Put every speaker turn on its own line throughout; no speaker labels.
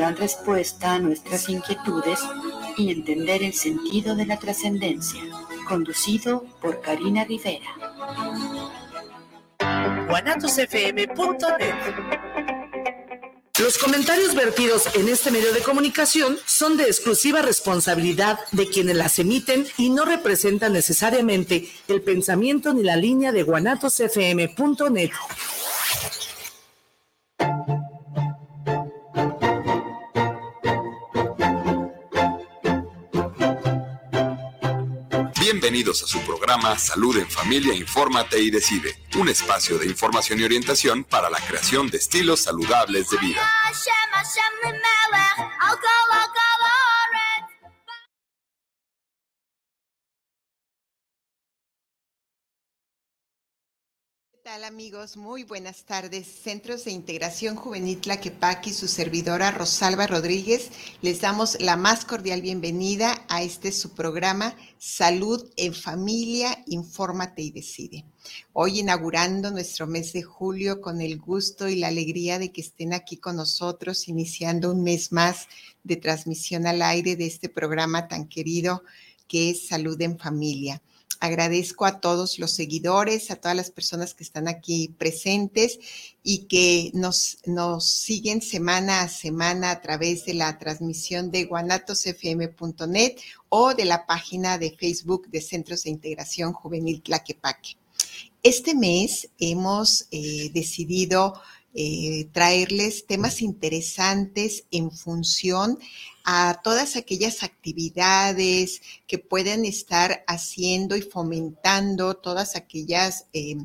darán respuesta a nuestras inquietudes y entender el sentido de la trascendencia. Conducido por Karina Rivera.
Los comentarios vertidos en este medio de comunicación son de exclusiva responsabilidad de quienes las emiten y no representan necesariamente el pensamiento ni la línea de guanatosfm.net.
Bienvenidos a su programa Salud en Familia, Infórmate y Decide, un espacio de información y orientación para la creación de estilos saludables de vida.
Hola amigos? Muy buenas tardes. Centros de Integración Juvenil Tlaquepaque y su servidora Rosalba Rodríguez les damos la más cordial bienvenida a este su programa Salud en Familia, Infórmate y Decide. Hoy inaugurando nuestro mes de julio con el gusto y la alegría de que estén aquí con nosotros, iniciando un mes más de transmisión al aire de este programa tan querido que es Salud en Familia. Agradezco a todos los seguidores, a todas las personas que están aquí presentes y que nos, nos siguen semana a semana a través de la transmisión de guanatosfm.net o de la página de Facebook de Centros de Integración Juvenil Tlaquepaque. Este mes hemos eh, decidido eh, traerles temas interesantes en función a todas aquellas actividades que pueden estar haciendo y fomentando todas aquellas eh,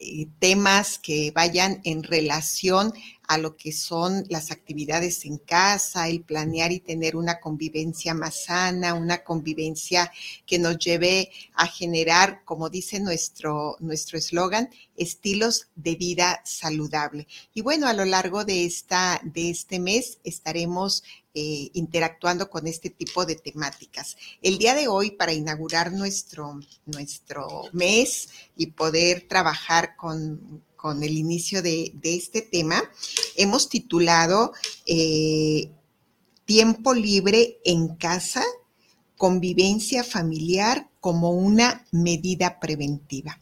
eh, temas que vayan en relación a lo que son las actividades en casa, el planear y tener una convivencia más sana, una convivencia que nos lleve a generar, como dice nuestro nuestro eslogan, estilos de vida saludable. Y bueno, a lo largo de esta de este mes estaremos eh, interactuando con este tipo de temáticas. El día de hoy, para inaugurar nuestro, nuestro mes y poder trabajar con, con el inicio de, este tema, hemos titulado eh, Tiempo libre en casa, convivencia familiar como una medida preventiva.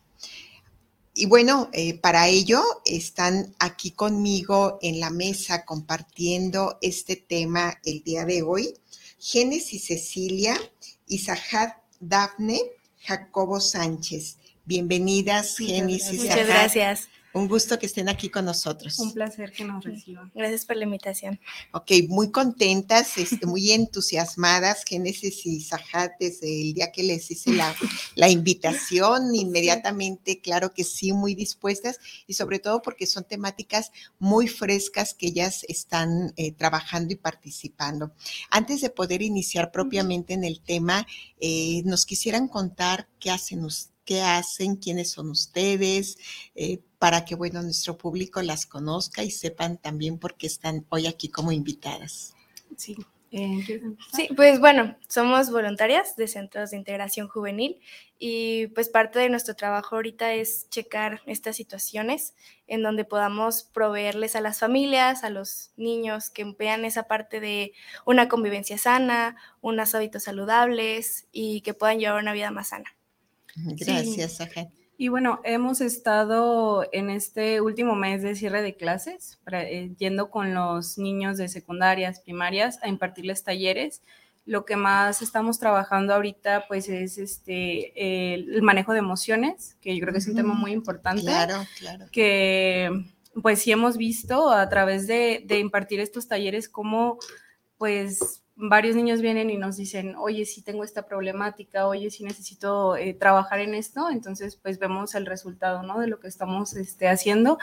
Y bueno, eh, para ello están aquí conmigo en la mesa compartiendo este tema el día de hoy. Génesis Cecilia, Isajat Dafne, Jacobo Sánchez. Bienvenidas, Génesis.
Muchas gracias.
Un gusto que estén aquí con nosotros.
Un placer que nos reciban. Gracias por la invitación.
Ok, muy contentas, este, muy entusiasmadas, Génesis y Sajat, desde el día que les hice la, la invitación, inmediatamente, claro que sí, muy dispuestas y sobre todo porque son temáticas muy frescas que ellas están eh, trabajando y participando. Antes de poder iniciar propiamente en el tema, eh, nos quisieran contar qué hacen ustedes qué hacen, quiénes son ustedes, eh, para que, bueno, nuestro público las conozca y sepan también por qué están hoy aquí como invitadas.
Sí. Eh, sí, pues bueno, somos voluntarias de Centros de Integración Juvenil y pues parte de nuestro trabajo ahorita es checar estas situaciones en donde podamos proveerles a las familias, a los niños que vean esa parte de una convivencia sana, unos hábitos saludables y que puedan llevar una vida más sana.
Gracias,
Y bueno, hemos estado en este último mes de cierre de clases, eh, yendo con los niños de secundarias, primarias, a impartirles talleres. Lo que más estamos trabajando ahorita, pues, es este el manejo de emociones, que yo creo que es un tema muy importante.
Claro, claro.
Que, pues, sí hemos visto a través de, de impartir estos talleres cómo, pues, varios niños vienen y nos dicen, oye, sí tengo esta problemática, oye, sí necesito eh, trabajar en esto, entonces pues vemos el resultado, ¿no? De lo que estamos este, haciendo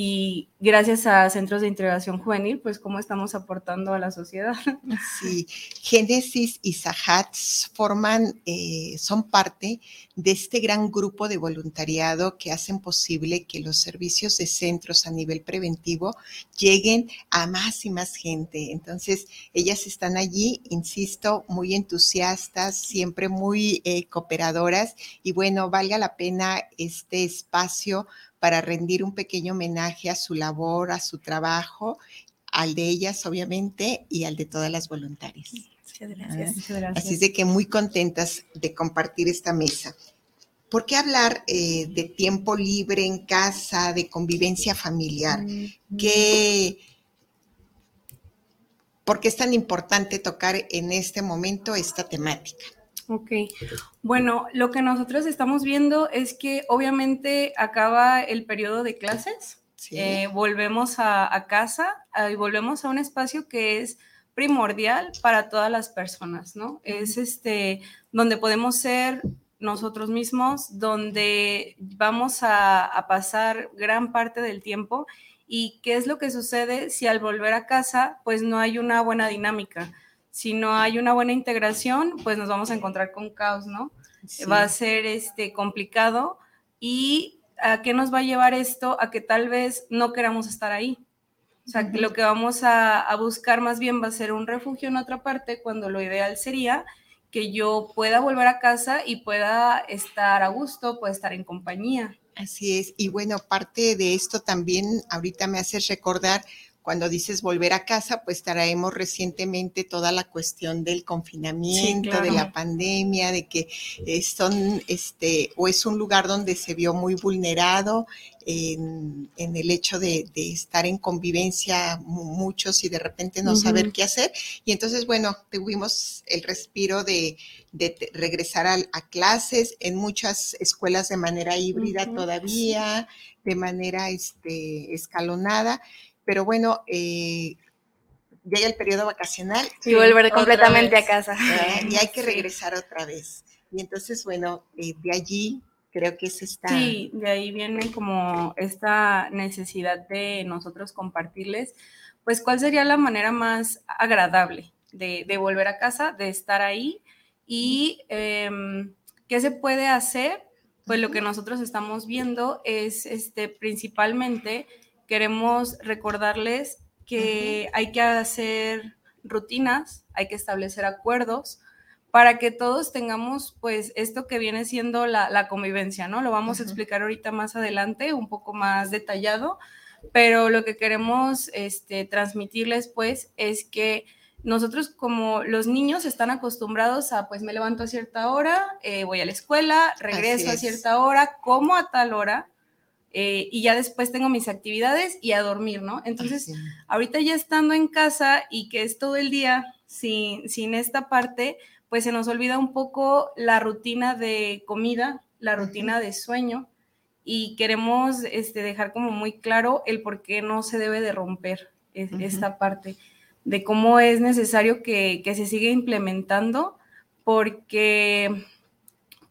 y gracias a Centros de Integración Juvenil, pues cómo estamos aportando a la sociedad.
Sí, Génesis y Sahats forman, eh, son parte de este gran grupo de voluntariado que hacen posible que los servicios de centros a nivel preventivo lleguen a más y más gente. Entonces, ellas están allí, insisto, muy entusiastas, siempre muy eh, cooperadoras y bueno, valga la pena este espacio para rendir un pequeño homenaje a su labor, a su trabajo al de ellas, obviamente, y al de todas las voluntarias.
Muchas gracias.
Así es de que muy contentas de compartir esta mesa. ¿Por qué hablar eh, de tiempo libre en casa, de convivencia familiar? ¿Qué, ¿Por qué es tan importante tocar en este momento esta temática?
Ok, bueno, lo que nosotros estamos viendo es que obviamente acaba el periodo de clases, eh, volvemos a, casa y volvemos a un espacio que es primordial para todas las personas, ¿no? Es este, donde podemos ser nosotros mismos, donde vamos a, pasar gran parte del tiempo. Y qué es lo que sucede si al volver a casa pues no hay una buena dinámica. Si no hay una buena integración, pues nos vamos a encontrar con caos, ¿no? Va a ser este complicado y ¿a qué nos va a llevar esto? A que tal vez no queramos estar ahí. O sea, que lo que vamos a, a buscar más bien va a ser un refugio en otra parte, cuando lo ideal sería que yo pueda volver a casa y pueda estar a gusto, pueda estar en compañía.
Así es. Y bueno, parte de esto también ahorita me haces recordar cuando dices volver a casa, pues traemos recientemente toda la cuestión del confinamiento, de la pandemia, de que son, este, o es un lugar donde se vio muy vulnerado en, el hecho de, estar en convivencia muchos y de repente no saber qué hacer. Y entonces, bueno, tuvimos el respiro de, regresar a, clases en muchas escuelas de manera híbrida todavía, de manera este, escalonada pero bueno, eh, llega el periodo vacacional.
Y volver completamente a casa.
y hay que regresar otra vez. Y entonces, bueno, eh, de allí creo que es esta...
Sí, de ahí viene como esta necesidad de nosotros compartirles, pues cuál sería la manera más agradable de, volver a casa, de estar ahí y em, qué se puede hacer. Pues lo que nosotros estamos viendo es este, principalmente queremos recordarles que hay que hacer rutinas, hay que establecer acuerdos para que todos tengamos pues esto que viene siendo la, convivencia, ¿no? Lo vamos a explicar ahorita más adelante, un poco más detallado, pero lo que queremos este, transmitirles pues es que nosotros como los niños están acostumbrados a pues me levanto a cierta hora, eh, voy a la escuela, regreso a cierta hora, como a tal hora, eh, y ya después tengo mis actividades y a dormir, ¿no? Entonces, ahorita ya estando en casa y que es todo el día sin, sin esta parte, pues se nos olvida un poco la rutina de comida, la rutina de sueño y queremos este, dejar como muy claro el por qué no se debe de romper esta parte, de cómo es necesario que, que se siga implementando porque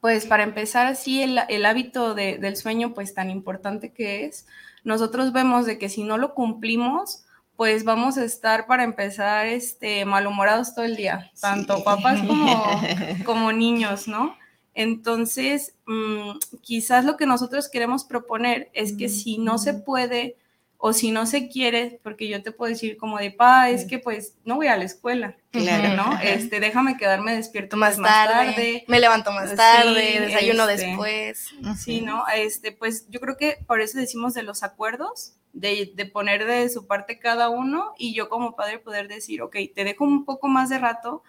pues para empezar así el, hábito del sueño pues tan importante que es, nosotros vemos de que si no lo cumplimos, pues vamos a estar para empezar este, malhumorados todo el día, tanto papás como, como niños, ¿no? Entonces, mm, quizás lo que nosotros queremos proponer es que si no se puede o si no se quiere, porque yo te puedo decir como de, pa, es que pues no voy a la escuela, claro, ¿no? Este, déjame quedarme despierto más, tarde,
me levanto más tarde, desayuno este, después.
Sí, ¿no? Este, pues yo creo que por eso decimos de los acuerdos, de, de, poner de su parte cada uno y yo como padre poder decir, ok, te dejo un poco más de rato,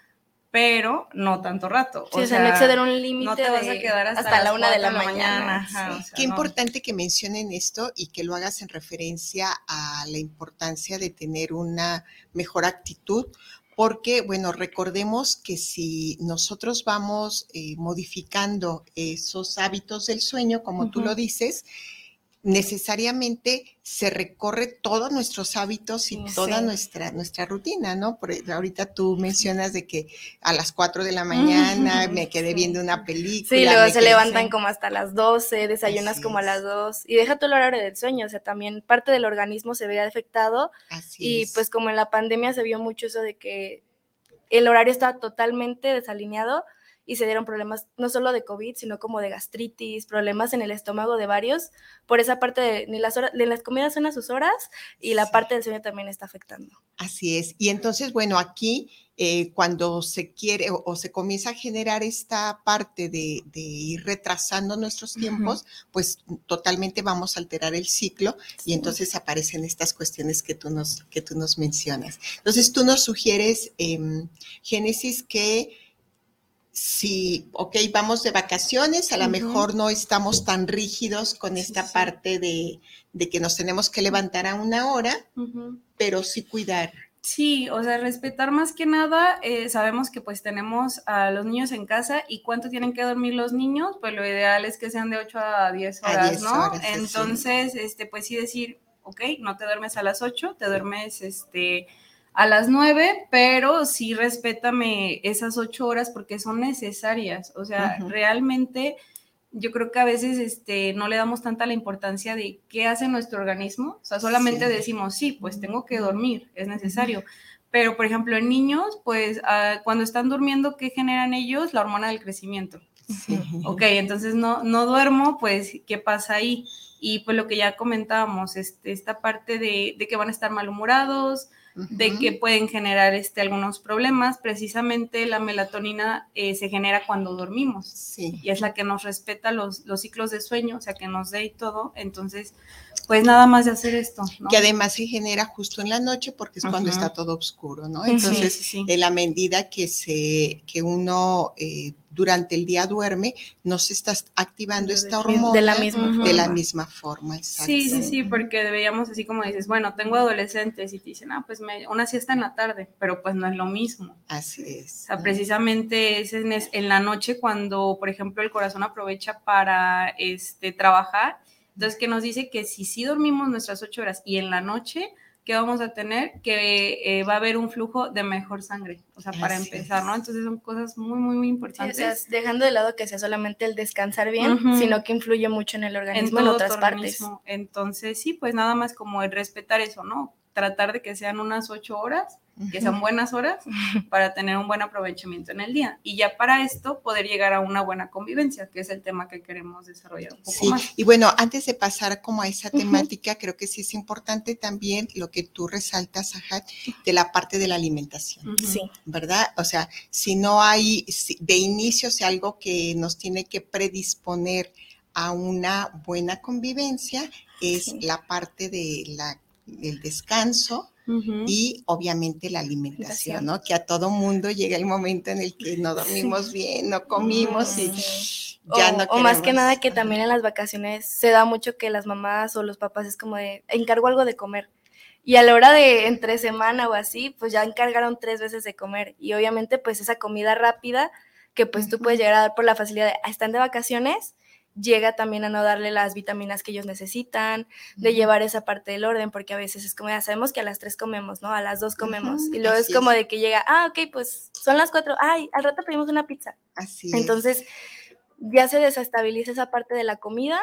pero no tanto rato.
o sea, no exceder un límite.
No te vas a quedar hasta, la una de la, mañana.
Qué importante que mencionen esto y que lo hagas en referencia a la importancia de tener una mejor actitud, porque, bueno, recordemos que si nosotros vamos eh, modificando esos hábitos del sueño, como tú lo dices, necesariamente se recorre todos nuestros hábitos y toda nuestra, nuestra rutina, ¿no? Por, ahorita tú mencionas de que a las 4 de la mañana me quedé viendo una película.
Sí, luego se levantan como hasta las 12, desayunas como a las 2 y deja todo el horario del sueño, o sea, también parte del organismo se ve afectado y pues como en la pandemia se vio mucho eso de que el horario estaba totalmente desalineado y se dieron problemas no solo de COVID, sino como de gastritis, problemas en el estómago de varios, por esa parte de ni las, horas, de las comidas son a sus horas y la parte del sueño también está afectando.
Así es. Y entonces, bueno, aquí eh, cuando se quiere o, se comienza a generar esta parte de, ir retrasando nuestros tiempos, pues totalmente vamos a alterar el ciclo y entonces aparecen estas cuestiones que tú nos, que tú nos mencionas. Entonces, tú nos sugieres, em, Génesis, que si, ok, vamos de vacaciones, a lo mejor no estamos tan rígidos con esta parte de, que nos tenemos que levantar a una hora, pero sí cuidar.
Sí, o sea, respetar más que nada, eh, sabemos que pues tenemos a los niños en casa y cuánto tienen que dormir los niños, pues lo ideal es que sean de 8 a 10 horas, ¿no? Entonces, este, pues sí decir, ok, no te duermes a las 8, te duermes, este, a las 9, pero sí respétame esas 8 horas porque son necesarias. O sea, realmente yo creo que a veces este, no le damos tanta la importancia de qué hace nuestro organismo. O sea, solamente decimos, sí, pues tengo que dormir, es necesario. Pero, por ejemplo, en niños, pues ah, cuando están durmiendo, ¿qué generan ellos? La hormona del crecimiento. Ok, entonces no, no duermo, pues, ¿qué pasa ahí? Y pues lo que ya comentábamos, este, esta parte de, de que van a estar malhumorados, de que pueden generar este, algunos problemas. Precisamente la melatonina eh, se genera cuando dormimos sí. y es la que nos respeta los, los ciclos de sueño, o sea, que nos dé y todo. Entonces, pues nada más de hacer esto.
Que además se genera justo en la noche porque es cuando está todo oscuro, ¿no? Entonces, en la medida que, se, que uno... Eh, durante el día duerme, no se está activando esta hormona
de la misma forma.
De la misma forma
sí, sí, sí, porque deberíamos así como dices, bueno, tengo adolescentes y te dicen, ah, pues me, una siesta en la tarde, pero pues no es lo mismo.
Así es.
O sea, precisamente es en, en la noche cuando, por ejemplo, el corazón aprovecha para este, trabajar. Entonces, que nos dice que si sí dormimos nuestras ocho horas y en la noche, que vamos a tener, que eh, va a haber un flujo de mejor sangre, o sea, para empezar, ¿no? Entonces son cosas muy, muy, muy importantes.
dejando de lado que sea solamente el descansar bien, sino que influye mucho en el organismo en, otras partes.
Entonces, sí, pues nada más como el respetar eso, ¿no? Tratar de que sean unas ocho horas que son buenas horas para tener un buen aprovechamiento en el día. Y ya para esto poder llegar a una buena convivencia, que es el tema que queremos desarrollar un poco sí. más.
Y bueno, antes de pasar como a esa temática, creo que sí es importante también lo que tú resaltas, Ajat, de la parte de la alimentación. Sí. ¿Verdad? O sea, si no hay, de inicio, si algo que nos tiene que predisponer a una buena convivencia es la parte de la, del descanso, y obviamente la alimentación, ¿no? Que a todo mundo llega el momento en el que no dormimos bien, no comimos y ya no
O más que nada que también en las vacaciones se da mucho que las mamás o los papás es como de, encargo algo de comer. Y a la hora de entre semana o así, pues ya encargaron tres veces de comer. Y obviamente pues esa comida rápida que pues tú puedes llegar a dar por la facilidad de, ah, están de vacaciones, llega también a no darle las vitaminas que ellos necesitan, de llevar esa parte del orden, porque a veces es como, ya sabemos que a las tres comemos, ¿no? A las dos comemos. y luego es como de que llega, ah, ok, pues son las cuatro, ay, al rato pedimos una pizza.
Así
Entonces, ya se desestabiliza esa parte de la comida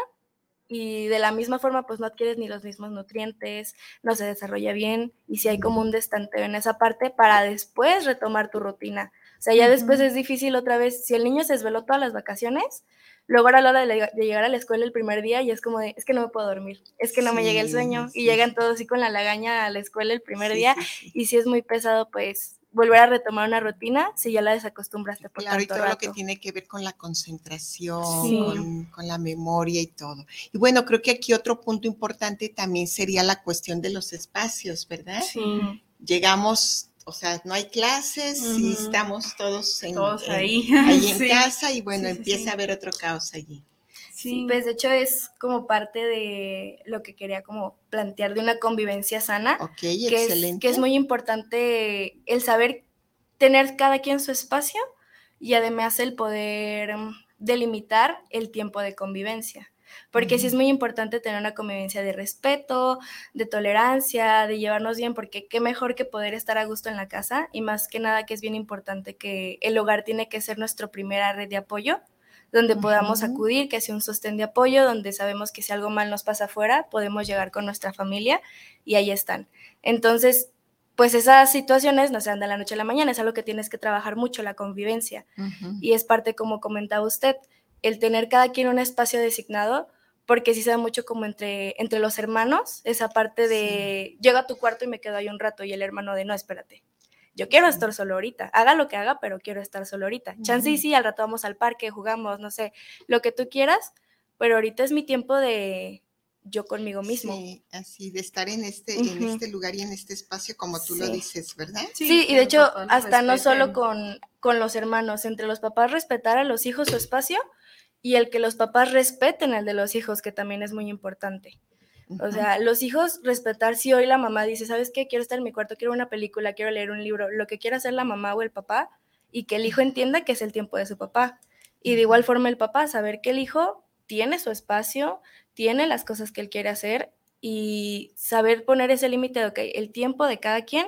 y de la misma forma, pues no adquieres ni los mismos nutrientes, no se desarrolla bien y si hay como un destanteo en esa parte para después retomar tu rutina. O sea, ya después es difícil otra vez, si el niño se desveló todas las vacaciones, Luego a la hora de, llegar a la escuela el primer día y es como de, es que no me puedo dormir, es que no me llega el sueño y llegan todos así con la lagaña a la escuela el primer día y si es muy pesado pues volver a retomar una rutina si ya la desacostumbraste por
claro, y todo lo que tiene que ver con la concentración, con, la memoria y todo. Y bueno, creo que aquí otro punto importante también sería la cuestión de los espacios, ¿verdad? Sí. Llegamos o sea, no hay clases y estamos todos, en, ahí, en casa y bueno, empieza a haber otro caos allí.
Sí, pues de hecho es como parte de lo que quería como plantear de una convivencia sana.
Ok,
que
excelente.
Es, que es muy importante el saber tener cada quien su espacio y además el poder mm, delimitar el tiempo de convivencia porque sí es muy importante tener una convivencia de respeto, de tolerancia, de llevarnos bien, porque qué mejor que poder estar a gusto en la casa y más que nada que es bien importante que el hogar tiene que ser nuestra primera red de apoyo donde podamos acudir, que sea un sostén de apoyo, donde sabemos que si algo mal nos pasa afuera, podemos llegar con nuestra familia y ahí están. Entonces, pues esas situaciones no se dan de la noche a la mañana, es algo que tienes que trabajar mucho, la convivencia. Y es parte, como comentaba usted, el tener cada quien un espacio designado, porque sí se da mucho como entre, entre los hermanos, esa parte de llego a tu cuarto y me quedo ahí un rato y el hermano de no, espérate. Yo quiero estar solo ahorita, haga lo que haga, pero quiero estar solo ahorita. Chance y sí, al rato vamos al parque, jugamos, no sé, lo que tú quieras, pero ahorita es mi tiempo de, yo conmigo mismo.
Sí, así, de estar en este, en este lugar y en este espacio, como tú lo dices, ¿verdad?
Sí, y de hecho, hasta no solo con, con los hermanos, entre los papás respetar a los hijos su espacio y el que los papás respeten el de los hijos, que también es muy importante. O sea, los hijos respetar si hoy la mamá dice, ¿sabes qué? Quiero estar en mi cuarto, quiero una película, quiero leer un libro, lo que quiera hacer la mamá o el papá, y que el hijo entienda que es el tiempo de su papá. Y de igual forma el papá, saber que el hijo tiene su espacio, tiene las cosas que él quiere hacer y saber poner ese límite de, ok, el tiempo de cada quien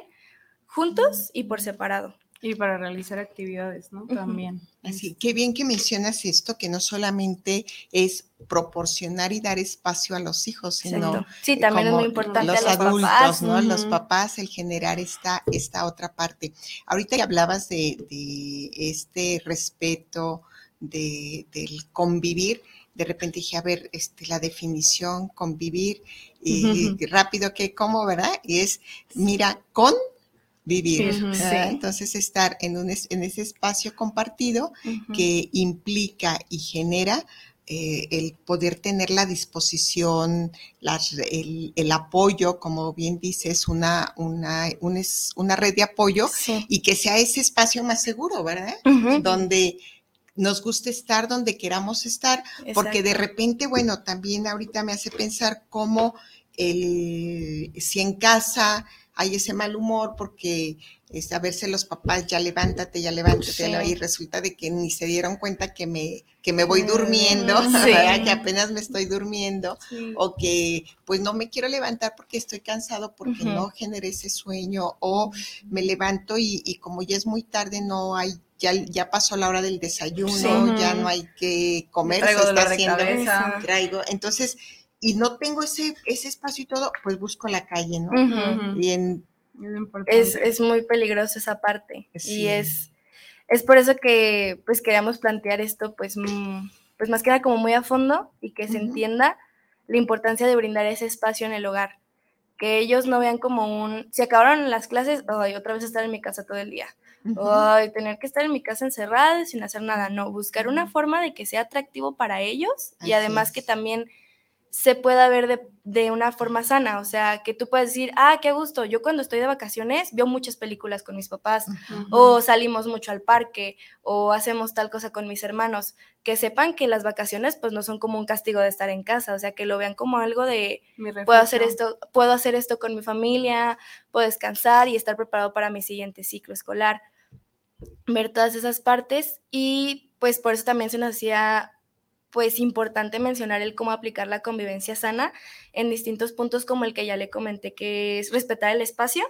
juntos y por separado.
Y para realizar actividades, ¿no? También.
Así, qué bien que mencionas esto, que no solamente es proporcionar y dar espacio a los hijos, sino
sí, también es muy importante
los, a los adultos, papás. ¿no? Los papás, el generar esta, esta otra parte. Ahorita ya hablabas de, de este respeto, de, del convivir de repente dije, a ver, este, la definición, convivir, y, rápido que como, ¿verdad? Y es, mira, con vivir. Entonces, estar en, un, en ese espacio compartido que implica y genera eh, el poder tener la disposición, el, apoyo, como bien dices, una, una, una red de apoyo y que sea ese espacio más seguro, ¿verdad? Donde nos gusta estar donde queramos estar, porque de repente, bueno, también ahorita me hace pensar cómo el, si en casa hay ese mal humor porque es, a verse los papás, ya levántate, ya levántate, y resulta de que ni se dieron cuenta que me, que me voy durmiendo, mm, que apenas me estoy durmiendo, o que pues no me quiero levantar porque estoy cansado, porque no generé ese sueño, o me levanto y, y como ya es muy tarde, no hay ya, ya pasó la hora del desayuno, ya no hay que comer,
se está haciendo,
traigo, entonces, y no tengo ese, ese espacio y todo, pues busco la calle, ¿no?
es, es, muy peligroso esa parte, y es, es por eso que, pues, queríamos plantear esto, pues, mm, pues más que nada como muy a fondo, y que se entienda la importancia de brindar ese espacio en el hogar, que ellos no vean como un, si acabaron las clases, ay, otra vez estar en mi casa todo el día, Ay, tener que estar en mi casa encerrada sin hacer nada, no, buscar una forma de que sea atractivo para ellos y además que también se pueda ver de, una forma sana, o sea, que tú puedes decir, ah, qué gusto, yo cuando estoy de vacaciones veo muchas películas con mis papás, o salimos mucho al parque, o hacemos tal cosa con mis hermanos, que sepan que las vacaciones pues no son como un castigo de estar en casa, o sea, que lo vean como algo de, puedo hacer esto, puedo hacer esto con mi familia, puedo descansar y estar preparado para mi siguiente ciclo escolar ver todas esas partes y pues por eso también se nos hacía pues importante mencionar el cómo aplicar la convivencia sana en distintos puntos como el que ya le comenté, que es respetar el espacio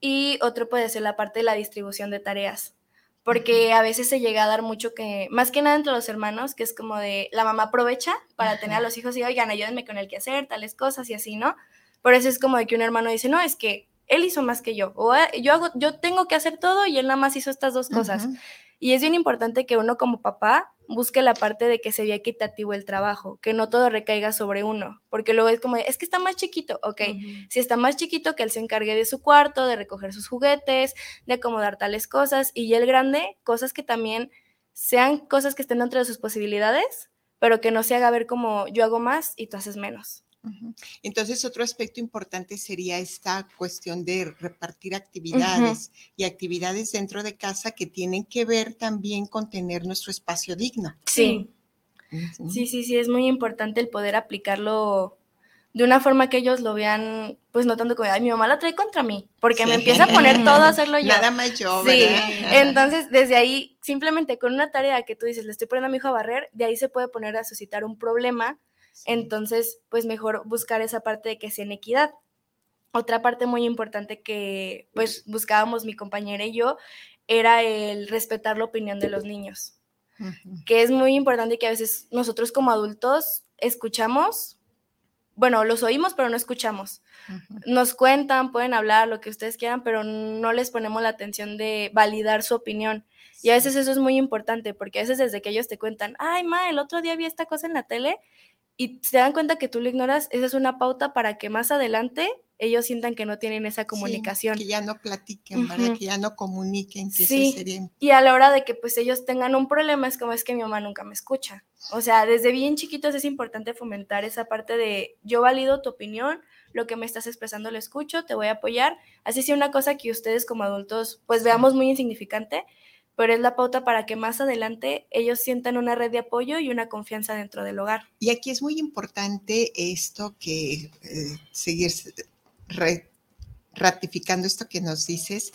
y otro puede ser la parte de la distribución de tareas, porque a veces se llega a dar mucho que, más que nada entre los hermanos, que es como de la mamá aprovecha para tener a los hijos y oigan, ayúdenme con el que hacer, tales cosas y así, ¿no? Por eso es como de que un hermano dice, no, es que él hizo más que yo, o ah, yo, hago, yo tengo que hacer todo y él nada más hizo estas dos cosas. Y es bien importante que uno como papá busque la parte de que se vea equitativo el trabajo, que no todo recaiga sobre uno, porque luego es como, es que está más chiquito, ok, si está más chiquito que él se encargue de su cuarto, de recoger sus juguetes, de acomodar tales cosas, y el grande, cosas que también sean cosas que estén dentro de sus posibilidades, pero que no se haga ver como yo hago más y tú haces menos.
Entonces, otro aspecto importante sería esta cuestión de repartir actividades y actividades dentro de casa que tienen que ver también con tener nuestro espacio digno.
Sí. Sí, sí, sí, es muy importante el poder aplicarlo de una forma que ellos lo vean, pues no tanto como, ay, mi mamá la trae contra mí, porque me empieza a poner todo a hacerlo yo.
Nada más yo,
Sí, entonces desde ahí, simplemente con una tarea que tú dices, le estoy poniendo a mi hijo a barrer, de ahí se puede poner a suscitar un problema entonces, pues mejor buscar esa parte de que sea en equidad. Otra parte muy importante que pues buscábamos mi compañera y yo era el respetar la opinión de los niños, que es muy importante que a veces nosotros como adultos escuchamos, bueno, los oímos, pero no escuchamos. Nos cuentan, pueden hablar, lo que ustedes quieran, pero no les ponemos la atención de validar su opinión. Y a veces eso es muy importante, porque a veces desde que ellos te cuentan, ay, ma, el otro día vi esta cosa en la tele, y se dan cuenta que tú lo ignoras, esa es una pauta para que más adelante ellos sientan que no tienen esa comunicación.
que ya no platiquen, Que ya no comuniquen. Que sí.
Y a la hora de que pues ellos tengan un problema es como es que mi mamá nunca me escucha. O sea, desde bien chiquitos es importante fomentar esa parte de yo valido tu opinión, lo que me estás expresando lo escucho, te voy a apoyar. Así sea una cosa que ustedes como adultos pues veamos muy insignificante, pero es la pauta para que más adelante ellos sientan una red de apoyo y una confianza dentro del hogar.
Y aquí es muy importante esto que eh, seguir ratificando esto que nos dices.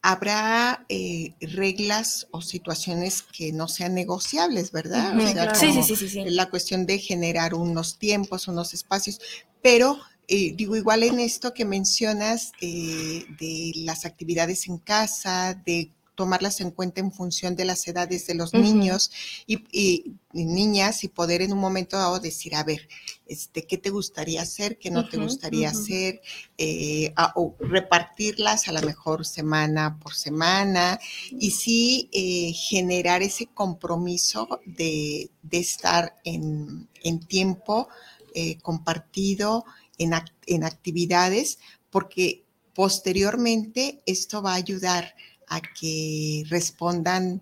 Habrá eh, reglas o situaciones que no sean negociables, ¿verdad?
sí, sí, sí, sí,
La cuestión de generar unos tiempos, unos espacios, pero eh, digo, igual en esto que mencionas de las actividades en casa, de tomarlas en cuenta en función de las edades de los niños y, niñas y poder en un momento dado decir, a ver, este, ¿qué te gustaría hacer? ¿Qué no te gustaría hacer? Eh, o repartirlas a lo mejor semana por semana y sí eh, generar ese compromiso de, estar en, tiempo eh, compartido, en, en actividades, porque posteriormente esto va a ayudar a que respondan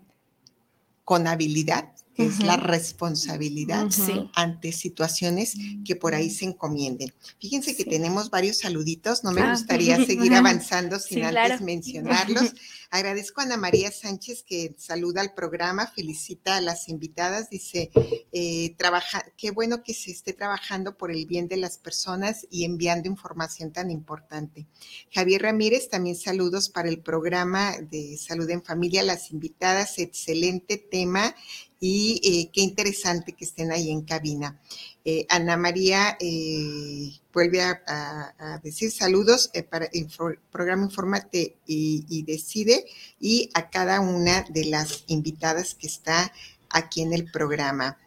con habilidad, que es la responsabilidad ante situaciones que por ahí se encomienden. Fíjense que tenemos varios saluditos, no me ah. gustaría seguir avanzando sin antes mencionarlos. Agradezco a Ana María Sánchez que saluda al programa, felicita a las invitadas, dice, eh, trabaja, qué bueno que se esté trabajando por el bien de las personas y enviando información tan importante. Javier Ramírez, también saludos para el programa de Salud en Familia, las invitadas, excelente tema y eh, qué interesante que estén ahí en cabina. Eh, Ana María eh, vuelve a, decir saludos para el programa Informate y, Decide y a cada una de las invitadas que está aquí en el programa.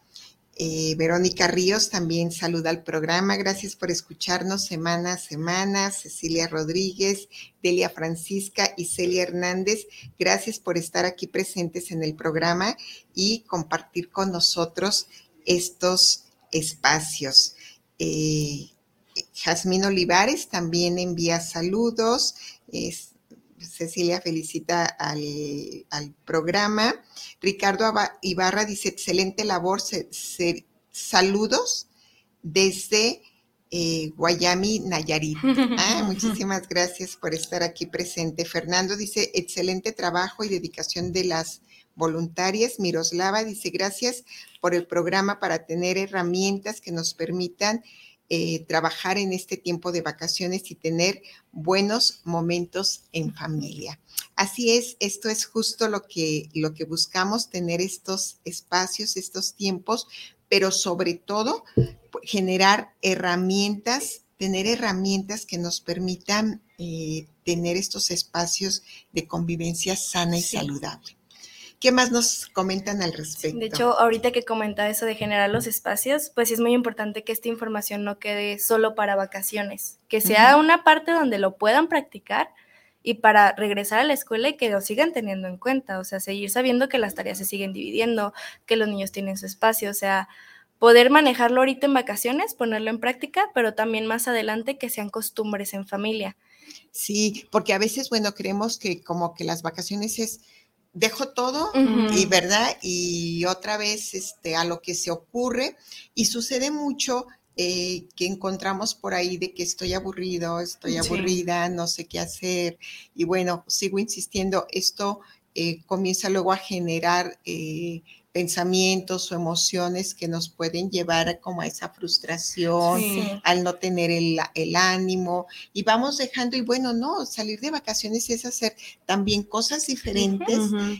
Verónica Ríos también saluda al programa. Gracias por escucharnos semana a semana. Cecilia Rodríguez, Delia Francisca y Celia Hernández, gracias por estar aquí presentes en el programa y compartir con nosotros estos espacios. Eh, Jazmín Olivares también envía saludos. Cecilia felicita al, programa. Ricardo Ibarra dice, excelente labor. saludos desde eh, Guayami, Nayarit. Ah, muchísimas gracias por estar aquí presente. Fernando dice, excelente trabajo y dedicación de las voluntarias. Miroslava dice, gracias por el programa para tener herramientas que nos permitan eh, trabajar en este tiempo de vacaciones y tener buenos momentos en familia. Así es, esto es justo lo que, lo que buscamos, tener estos espacios, estos tiempos, pero sobre todo generar herramientas, tener herramientas que nos permitan eh, tener estos espacios de convivencia sana y saludable. ¿Qué más nos comentan al respecto?
De hecho, ahorita que comenta eso de generar los espacios, pues es muy importante que esta información no quede solo para vacaciones, que sea una parte donde lo puedan practicar y para regresar a la escuela y que lo sigan teniendo en cuenta, o sea, seguir sabiendo que las tareas se siguen dividiendo, que los niños tienen su espacio, o sea, poder manejarlo ahorita en vacaciones, ponerlo en práctica, pero también más adelante que sean costumbres en familia.
Sí, porque a veces, bueno, creemos que como que las vacaciones es dejo todo y verdad y otra vez este a lo que se ocurre. Y sucede mucho eh, que encontramos por ahí de que estoy aburrido, estoy aburrida, no sé qué hacer. Y bueno sigo insistiendo esto eh, comienza luego a generar eh, pensamientos o emociones que nos pueden llevar como a esa frustración, al no tener el, ánimo y vamos dejando y bueno, no, salir de vacaciones es hacer también cosas diferentes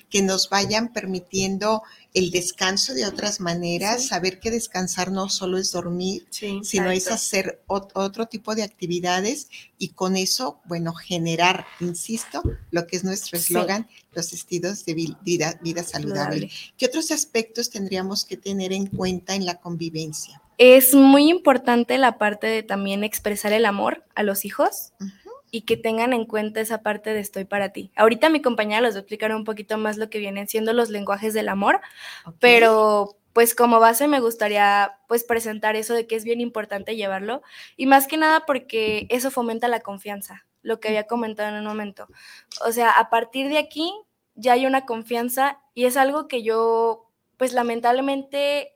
que nos vayan permitiendo el descanso de otras maneras, saber que descansar no solo es dormir, sino es hacer otro tipo de actividades y con eso, bueno, generar, insisto, lo que es nuestro eslogan, los estilos de vida, vida saludable. ¿Qué otros aspectos tendríamos que tener en cuenta en la convivencia?
Es muy importante la parte de también expresar el amor a los hijos y que tengan en cuenta esa parte de estoy para ti. Ahorita mi compañera les va a explicar un poquito más lo que vienen siendo los lenguajes del amor, pero pues como base me gustaría pues presentar eso de que es bien importante llevarlo y más que nada porque eso fomenta la confianza, lo que había comentado en un momento. O sea, a partir de aquí ya hay una confianza y es algo que yo pues lamentablemente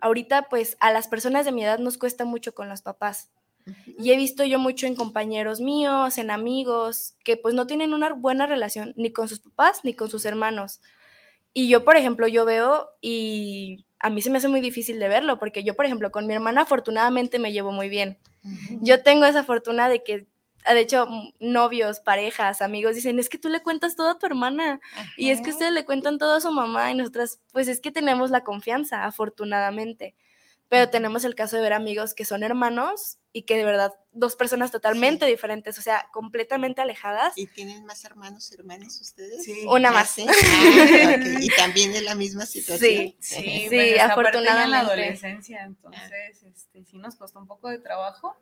ahorita pues a las personas de mi edad nos cuesta mucho con los papás. Y he visto yo mucho en compañeros míos, en amigos, que pues no tienen una buena relación ni con sus papás ni con sus hermanos. Y yo, por ejemplo, yo veo y a mí se me hace muy difícil de verlo, porque yo, por ejemplo, con mi hermana afortunadamente me llevo muy bien. Yo tengo esa fortuna de que de hecho, novios, parejas, amigos dicen, es que tú le cuentas todo a tu hermana y es que ustedes le cuentan todo a su mamá y nosotras, pues es que tenemos la confianza, afortunadamente. Pero tenemos el caso de ver amigos que son hermanos y que de verdad dos personas totalmente diferentes, o sea, completamente alejadas.
¿Y tienen más hermanos, hermanas ustedes? Sí.
Una más.
Ah, y también de la misma situación.
Sí, sí, sí afortunadamente. En la adolescencia, entonces, este, sí nos costó un poco de trabajo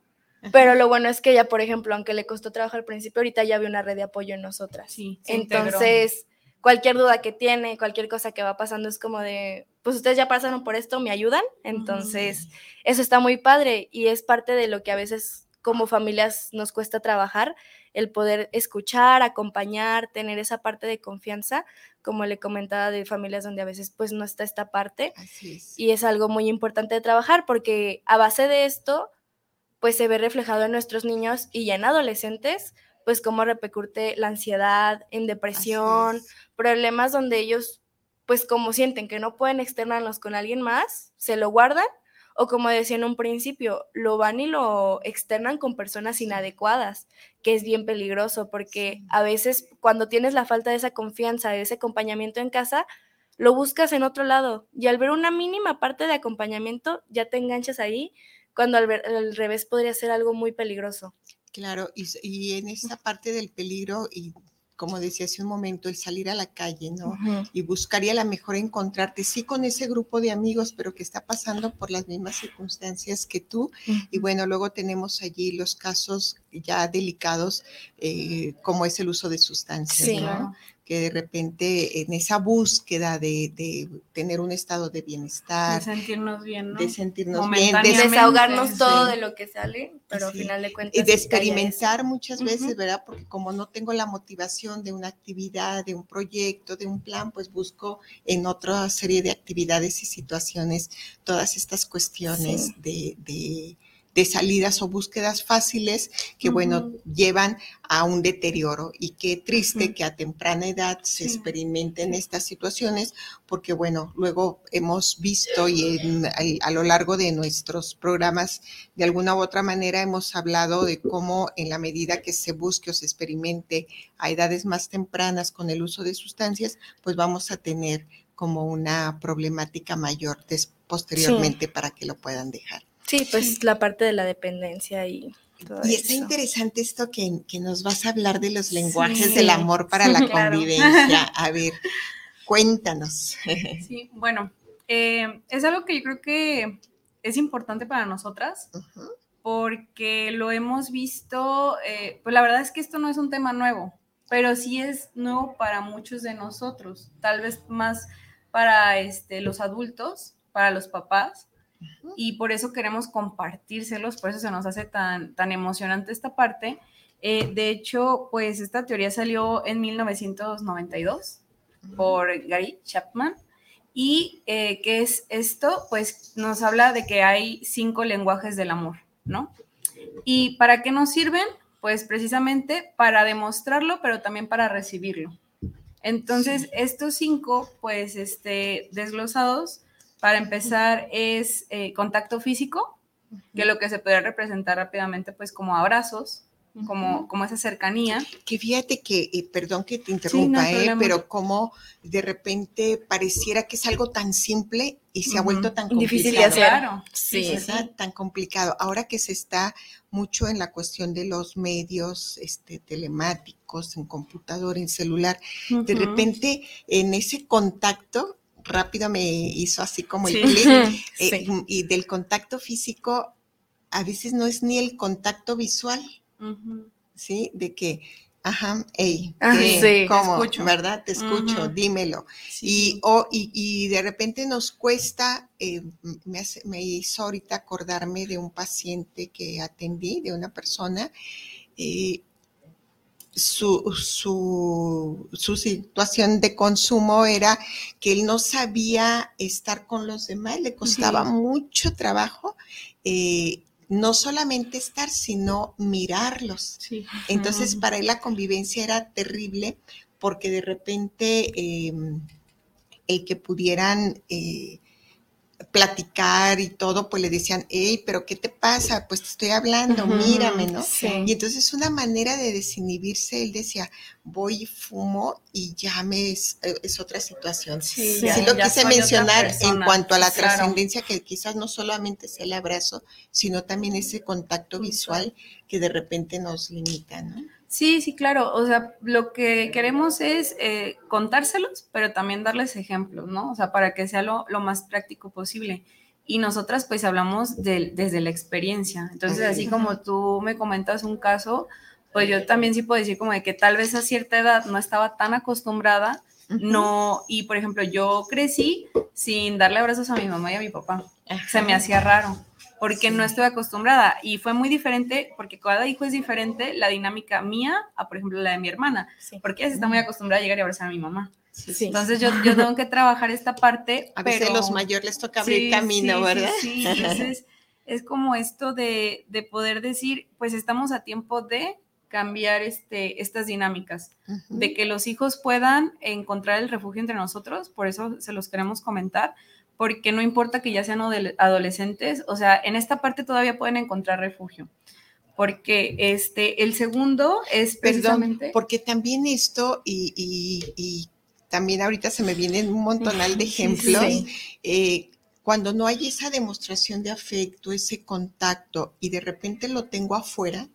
pero lo bueno es que ella, por ejemplo, aunque le costó trabajo al principio, ahorita ya ve una red de apoyo en nosotras. Sí, Entonces, cualquier duda que tiene, cualquier cosa que va pasando es como de, pues ustedes ya pasaron por esto, me ayudan. Entonces, eso está muy padre y es parte de lo que a veces como familias nos cuesta trabajar, el poder escuchar, acompañar, tener esa parte de confianza, como le comentaba de familias donde a veces pues no está esta parte. Así es. Y es algo muy importante de trabajar porque a base de esto pues se ve reflejado en nuestros niños y ya en adolescentes, pues cómo repercute la ansiedad, en depresión, problemas donde ellos, pues como sienten que no pueden externarlos con alguien más, se lo guardan o como decía en un principio, lo van y lo externan con personas inadecuadas, que es bien peligroso porque a veces cuando tienes la falta de esa confianza, de ese acompañamiento en casa, lo buscas en otro lado y al ver una mínima parte de acompañamiento ya te enganchas ahí cuando al, revés podría ser algo muy peligroso.
Claro, y, en esa parte del peligro, y como decía hace un momento, el salir a la calle, ¿no? Y buscaría la mejor encontrarte, sí, con ese grupo de amigos, pero que está pasando por las mismas circunstancias que tú. Y bueno, luego tenemos allí los casos ya delicados, eh, como es el uso de sustancias, ¿no? Que de repente en esa búsqueda de, tener un estado de bienestar,
de sentirnos bien, ¿no?
de sentirnos bien, de
desahogarnos todo de lo que sale, pero al final de cuentas.
Y de experimentar muchas veces, ¿verdad? Porque como no tengo la motivación de una actividad, de un proyecto, de un plan, pues busco en otra serie de actividades y situaciones todas estas cuestiones de de salidas o búsquedas fáciles que, bueno, llevan a un deterioro. Y qué triste que a temprana edad se experimenten estas situaciones, porque, bueno, luego hemos visto y a, lo largo de nuestros programas, de alguna u otra manera, hemos hablado de cómo en la medida que se busque o se experimente a edades más tempranas con el uso de sustancias, pues vamos a tener como una problemática mayor posteriormente para que lo puedan dejar.
Sí, pues la parte de la dependencia y todo
Y está interesante esto que, nos vas a hablar de los lenguajes del amor para la convivencia. A ver, cuéntanos.
Sí, bueno, eh, es algo que yo creo que es importante para nosotras. Porque lo hemos visto, eh, pues la verdad es que esto no es un tema nuevo, pero sí es nuevo para muchos de nosotros, tal vez más para este, los adultos, para los papás, y por eso queremos compartírselos, por eso se nos hace tan, tan emocionante esta parte. Eh, de hecho, pues esta teoría salió en 1992 por Gary Chapman. ¿Y eh, qué es esto? Pues nos habla de que hay cinco lenguajes del amor, ¿no? ¿Y para qué nos sirven? Pues precisamente para demostrarlo, pero también para recibirlo. Entonces, estos cinco, pues, este, desglosados, para empezar es eh, contacto físico, que lo que se puede representar rápidamente pues como abrazos, como, como esa cercanía.
Que fíjate que, eh, perdón que te interrumpa, eh, pero como de repente pareciera que es algo tan simple y se ha vuelto tan complicado. Difícil de hacer. Claro. Sí, tan complicado. Ahora que se está mucho en la cuestión de los medios este, telemáticos, en computador, en celular, de repente en ese contacto rápido me hizo así como el clic. Eh, y del contacto físico, a veces no es ni el contacto visual, ¿sí? De que, ajá, hey,
ah, sí, ¿cómo?
Te escucho. ¿verdad? Te escucho, dímelo. Y, o, y, de repente nos cuesta, eh, me, me hizo ahorita acordarme de un paciente que atendí, de una persona, eh, su, su, situación de consumo era que él no sabía estar con los demás, le costaba mucho trabajo. Eh, no solamente estar, sino mirarlos. Entonces, para él la convivencia era terrible porque de repente em, el que pudieran eh, platicar y todo, pues le decían, hey, pero ¿qué te pasa? Pues te estoy hablando, mírame, ¿no? Y entonces una manera de desinhibirse, él decía, voy y fumo y ya me es, eh, otra situación. Sí, lo quise mencionar en cuanto a la trascendencia, que quizás no solamente sea el abrazo, sino también ese contacto visual que de repente nos limita, ¿no?
Sí, sí, claro. O sea, lo que queremos es eh, contárselos, pero también darles ejemplos, ¿no? O sea, para que sea lo, más práctico posible. Y nosotras pues hablamos desde la experiencia. Entonces, así como tú me comentas un caso, pues yo también sí puedo decir como de que tal vez a cierta edad no estaba tan acostumbrada, no, y por ejemplo, yo crecí sin darle abrazos a mi mamá y a mi papá. Se me hacía raro porque no estoy acostumbrada y fue muy diferente porque cada hijo es diferente la dinámica mía a por ejemplo la de mi hermana, porque ella está muy acostumbrada a llegar y abrazar a mi mamá. Entonces yo, yo, tengo que trabajar esta parte.
A veces a los mayores les toca abrir camino, ¿verdad?
Sí, entonces es como esto de, de, poder decir, pues estamos a tiempo de cambiar este, estas dinámicas, de que los hijos puedan encontrar el refugio entre nosotros, por eso se los queremos comentar, porque no importa que ya sean adolescentes, o sea, en esta parte todavía pueden encontrar refugio. Porque este, el segundo es precisamente...
porque también esto, y, también ahorita se me vienen un montonal de ejemplos, eh, cuando no hay esa demostración de afecto, ese contacto, y de repente lo tengo afuera,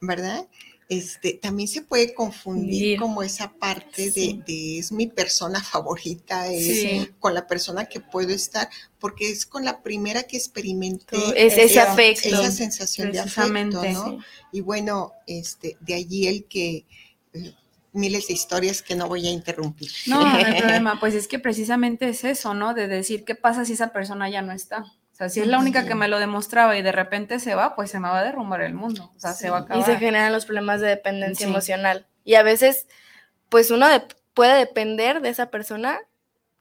¿verdad? Este, también se puede confundir como esa parte de, es mi persona favorita, es con la persona que puedo estar, porque es con la primera que experimento
es ese afecto.
esa sensación de afecto, ¿no? Y bueno, este, de allí el que eh, miles de historias que no voy a interrumpir.
No, no hay problema, pues es que precisamente es eso, ¿no? De decir, ¿qué pasa si esa persona ya no está? O sea, si es la única que me lo demostraba y de repente se va, pues se me va a derrumbar el mundo. O sea, se va a acabar.
Y se generan los problemas de dependencia emocional. Y a veces, pues uno puede depender de esa persona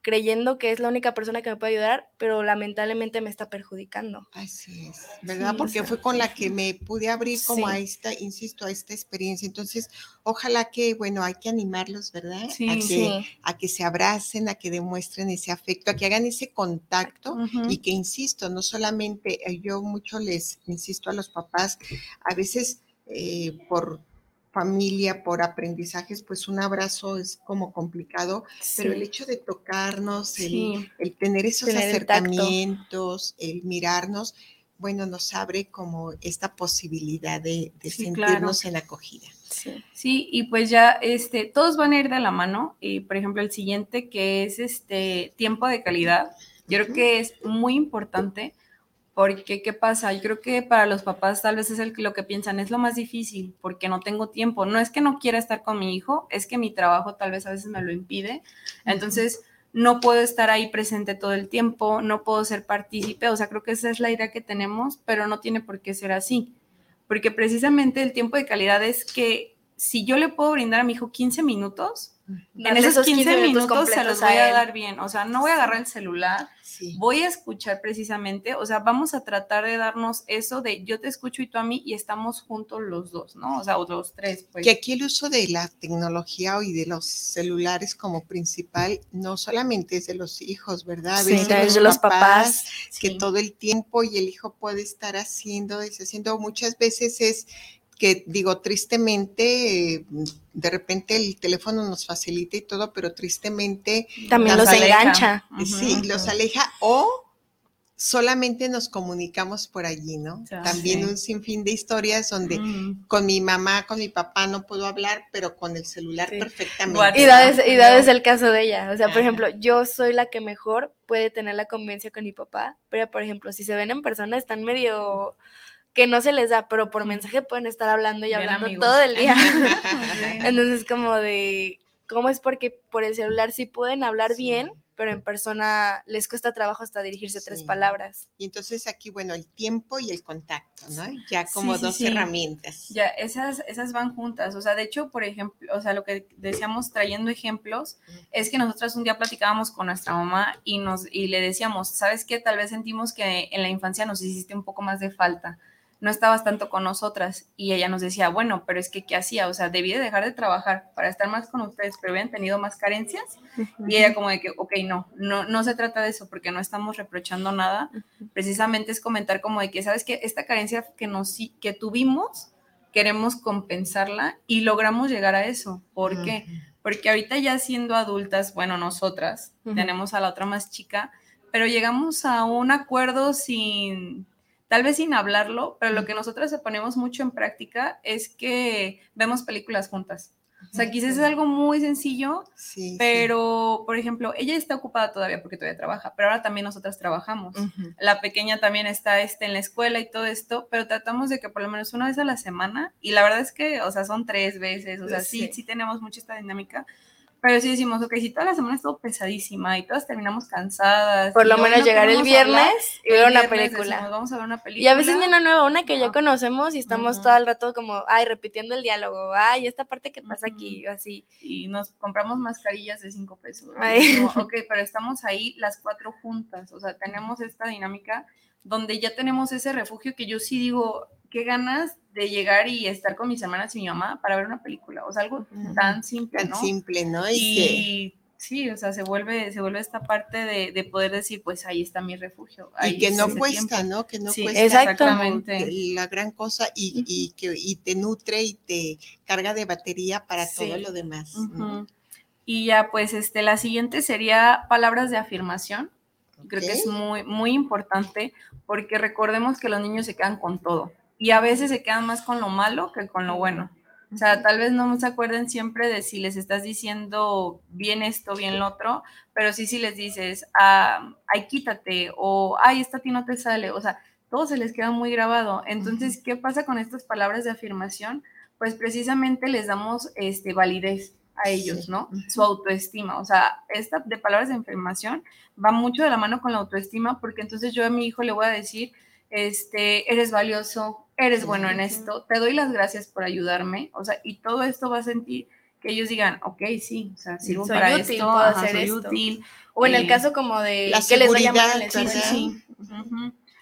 creyendo que es la única persona que me puede ayudar, pero lamentablemente me está perjudicando.
Así es, ¿verdad? Porque fue con la que me pude abrir como a esta, insisto, a esta experiencia. Entonces, ojalá que, bueno, hay que animarlos, ¿verdad? Sí, a, que, a que se abracen, a que demuestren ese afecto, a que hagan ese contacto y que, insisto, no solamente, eh, yo mucho les insisto a los papás, a veces eh, por familia, por aprendizajes, pues un abrazo es como complicado, pero el hecho de tocarnos, el, tener esos acercamientos, el, mirarnos, bueno, nos abre como esta posibilidad de, sentirnos en acogida.
Sí. sí, y pues ya este, todos van a ir de la mano. Y por ejemplo, el siguiente que es este tiempo de calidad, yo creo que es muy importante porque, ¿qué pasa? Yo creo que para los papás tal vez es el, lo que piensan, es lo más difícil, porque no tengo tiempo. No es que no quiera estar con mi hijo, es que mi trabajo tal vez a veces me lo impide. Entonces, no puedo estar ahí presente todo el tiempo, no puedo ser partícipe. O sea, creo que esa es la idea que tenemos, pero no tiene por qué ser así. Porque precisamente el tiempo de calidad es que si yo le puedo brindar a mi hijo 15 minutos, en esos 15, minutos, se los voy a, dar bien. O sea, no voy a agarrar el celular, voy a escuchar precisamente. O sea, vamos a tratar de darnos eso de yo te escucho y tú a mí y estamos juntos los dos, ¿no? O sea, los tres. Pues.
Que aquí el uso de la tecnología y de los celulares como principal no solamente es de los hijos, ¿verdad?
Sí, de los papás,
que todo el tiempo y el hijo puede estar haciendo, deshaciendo. Muchas veces es que digo, tristemente, de repente el teléfono nos facilita y todo, pero tristemente...
También los engancha.
Sí, los aleja o solamente nos comunicamos por allí, ¿no? También un sinfín de historias donde con mi mamá, con mi papá no puedo hablar, pero con el celular perfectamente.
Y da, es, el caso de ella. O sea, por ejemplo, yo soy la que mejor puede tener la convivencia con mi papá, pero por ejemplo, si se ven en persona están medio que no se les da, pero por mensaje pueden estar hablando y hablando todo el día. Entonces, como de, ¿cómo es porque por el celular sí pueden hablar bien? pero en persona les cuesta trabajo hasta dirigirse tres palabras.
Y entonces aquí, bueno, el tiempo y el contacto, ¿no? Ya como dos herramientas.
Ya, esas, esas van juntas. O sea, de hecho, por ejemplo, o sea, lo que decíamos trayendo ejemplos es que nosotras un día platicábamos con nuestra mamá y, nos, y le decíamos, ¿sabes qué? Tal vez sentimos que en la infancia nos hiciste un poco más de falta no estabas tanto con nosotras. Y ella nos decía, bueno, pero es que, ¿qué hacía? O sea, debí de dejar de trabajar para estar más con ustedes, pero habían tenido más carencias. Y ella como de que, ok, no, no, no se trata de eso, porque no estamos reprochando nada. Precisamente es comentar como de que, ¿sabes qué? Esta carencia que, nos, que tuvimos, queremos compensarla y logramos llegar a eso. ¿Por qué? Porque ahorita ya siendo adultas, bueno, nosotras, tenemos a la otra más chica, pero llegamos a un acuerdo sin tal vez sin hablarlo, pero lo que nosotros ponemos mucho en práctica es que vemos películas juntas. O sea, quizás es algo muy sencillo, pero, por ejemplo, ella está ocupada todavía porque todavía trabaja, pero ahora también nosotras trabajamos. La pequeña también está este, en la escuela y todo esto, pero tratamos de que por lo menos una vez a la semana, y la verdad es que, o sea, son tres veces, o sea, sí, sí tenemos mucha esta dinámica, pero sí decimos, ok, si toda la semana estuvo pesadísima y todas terminamos cansadas.
Por lo menos llegar el viernes y ver una película.
vamos a ver una película.
Y a veces viene una nueva, una que ya conocemos y estamos todo el rato como, ay, repitiendo el diálogo, ay, esta parte que pasa aquí, así.
Y nos compramos mascarillas de cinco pesos. Ay. ok, pero estamos ahí las cuatro juntas, o sea, tenemos esta dinámica donde ya tenemos ese refugio que yo sí digo, qué ganas de llegar y estar con mis hermanas y mi mamá para ver una película, o sea, algo tan simple,
¿no? Tan simple, ¿no?
Y, sí, o sea, se vuelve, se vuelve esta parte de, poder decir, pues ahí está mi refugio.
y que no cuesta, ¿no? Que no cuesta
exactamente.
la gran cosa y, que y te nutre y te carga de batería para todo lo demás.
Y ya, pues, este, la siguiente sería palabras de afirmación. Creo que es muy, muy importante porque recordemos que los niños se quedan con todo y a veces se quedan más con lo malo que con lo bueno. O sea, tal vez no se acuerden siempre de si les estás diciendo bien esto, bien lo otro, pero sí si les dices, ah, ay, quítate, o ay, esto a ti no te sale, o sea, todo se les queda muy grabado. Entonces, ¿qué pasa con estas palabras de afirmación? Pues precisamente les damos este, validez a ellos, ¿no? Su autoestima. O sea, esta de palabras de afirmación va mucho de la mano con la autoestima, porque entonces yo a mi hijo le voy a decir, este, eres valioso, eres bueno en esto, te doy las gracias por ayudarme, o sea, y todo esto va a sentir que ellos digan, ok, sí, o sea, sirvo soy para útil, esto, puedo hacer esto. útil.
O en el eh, caso como de
la que les vaya mal
en la escuela. Sí, sí,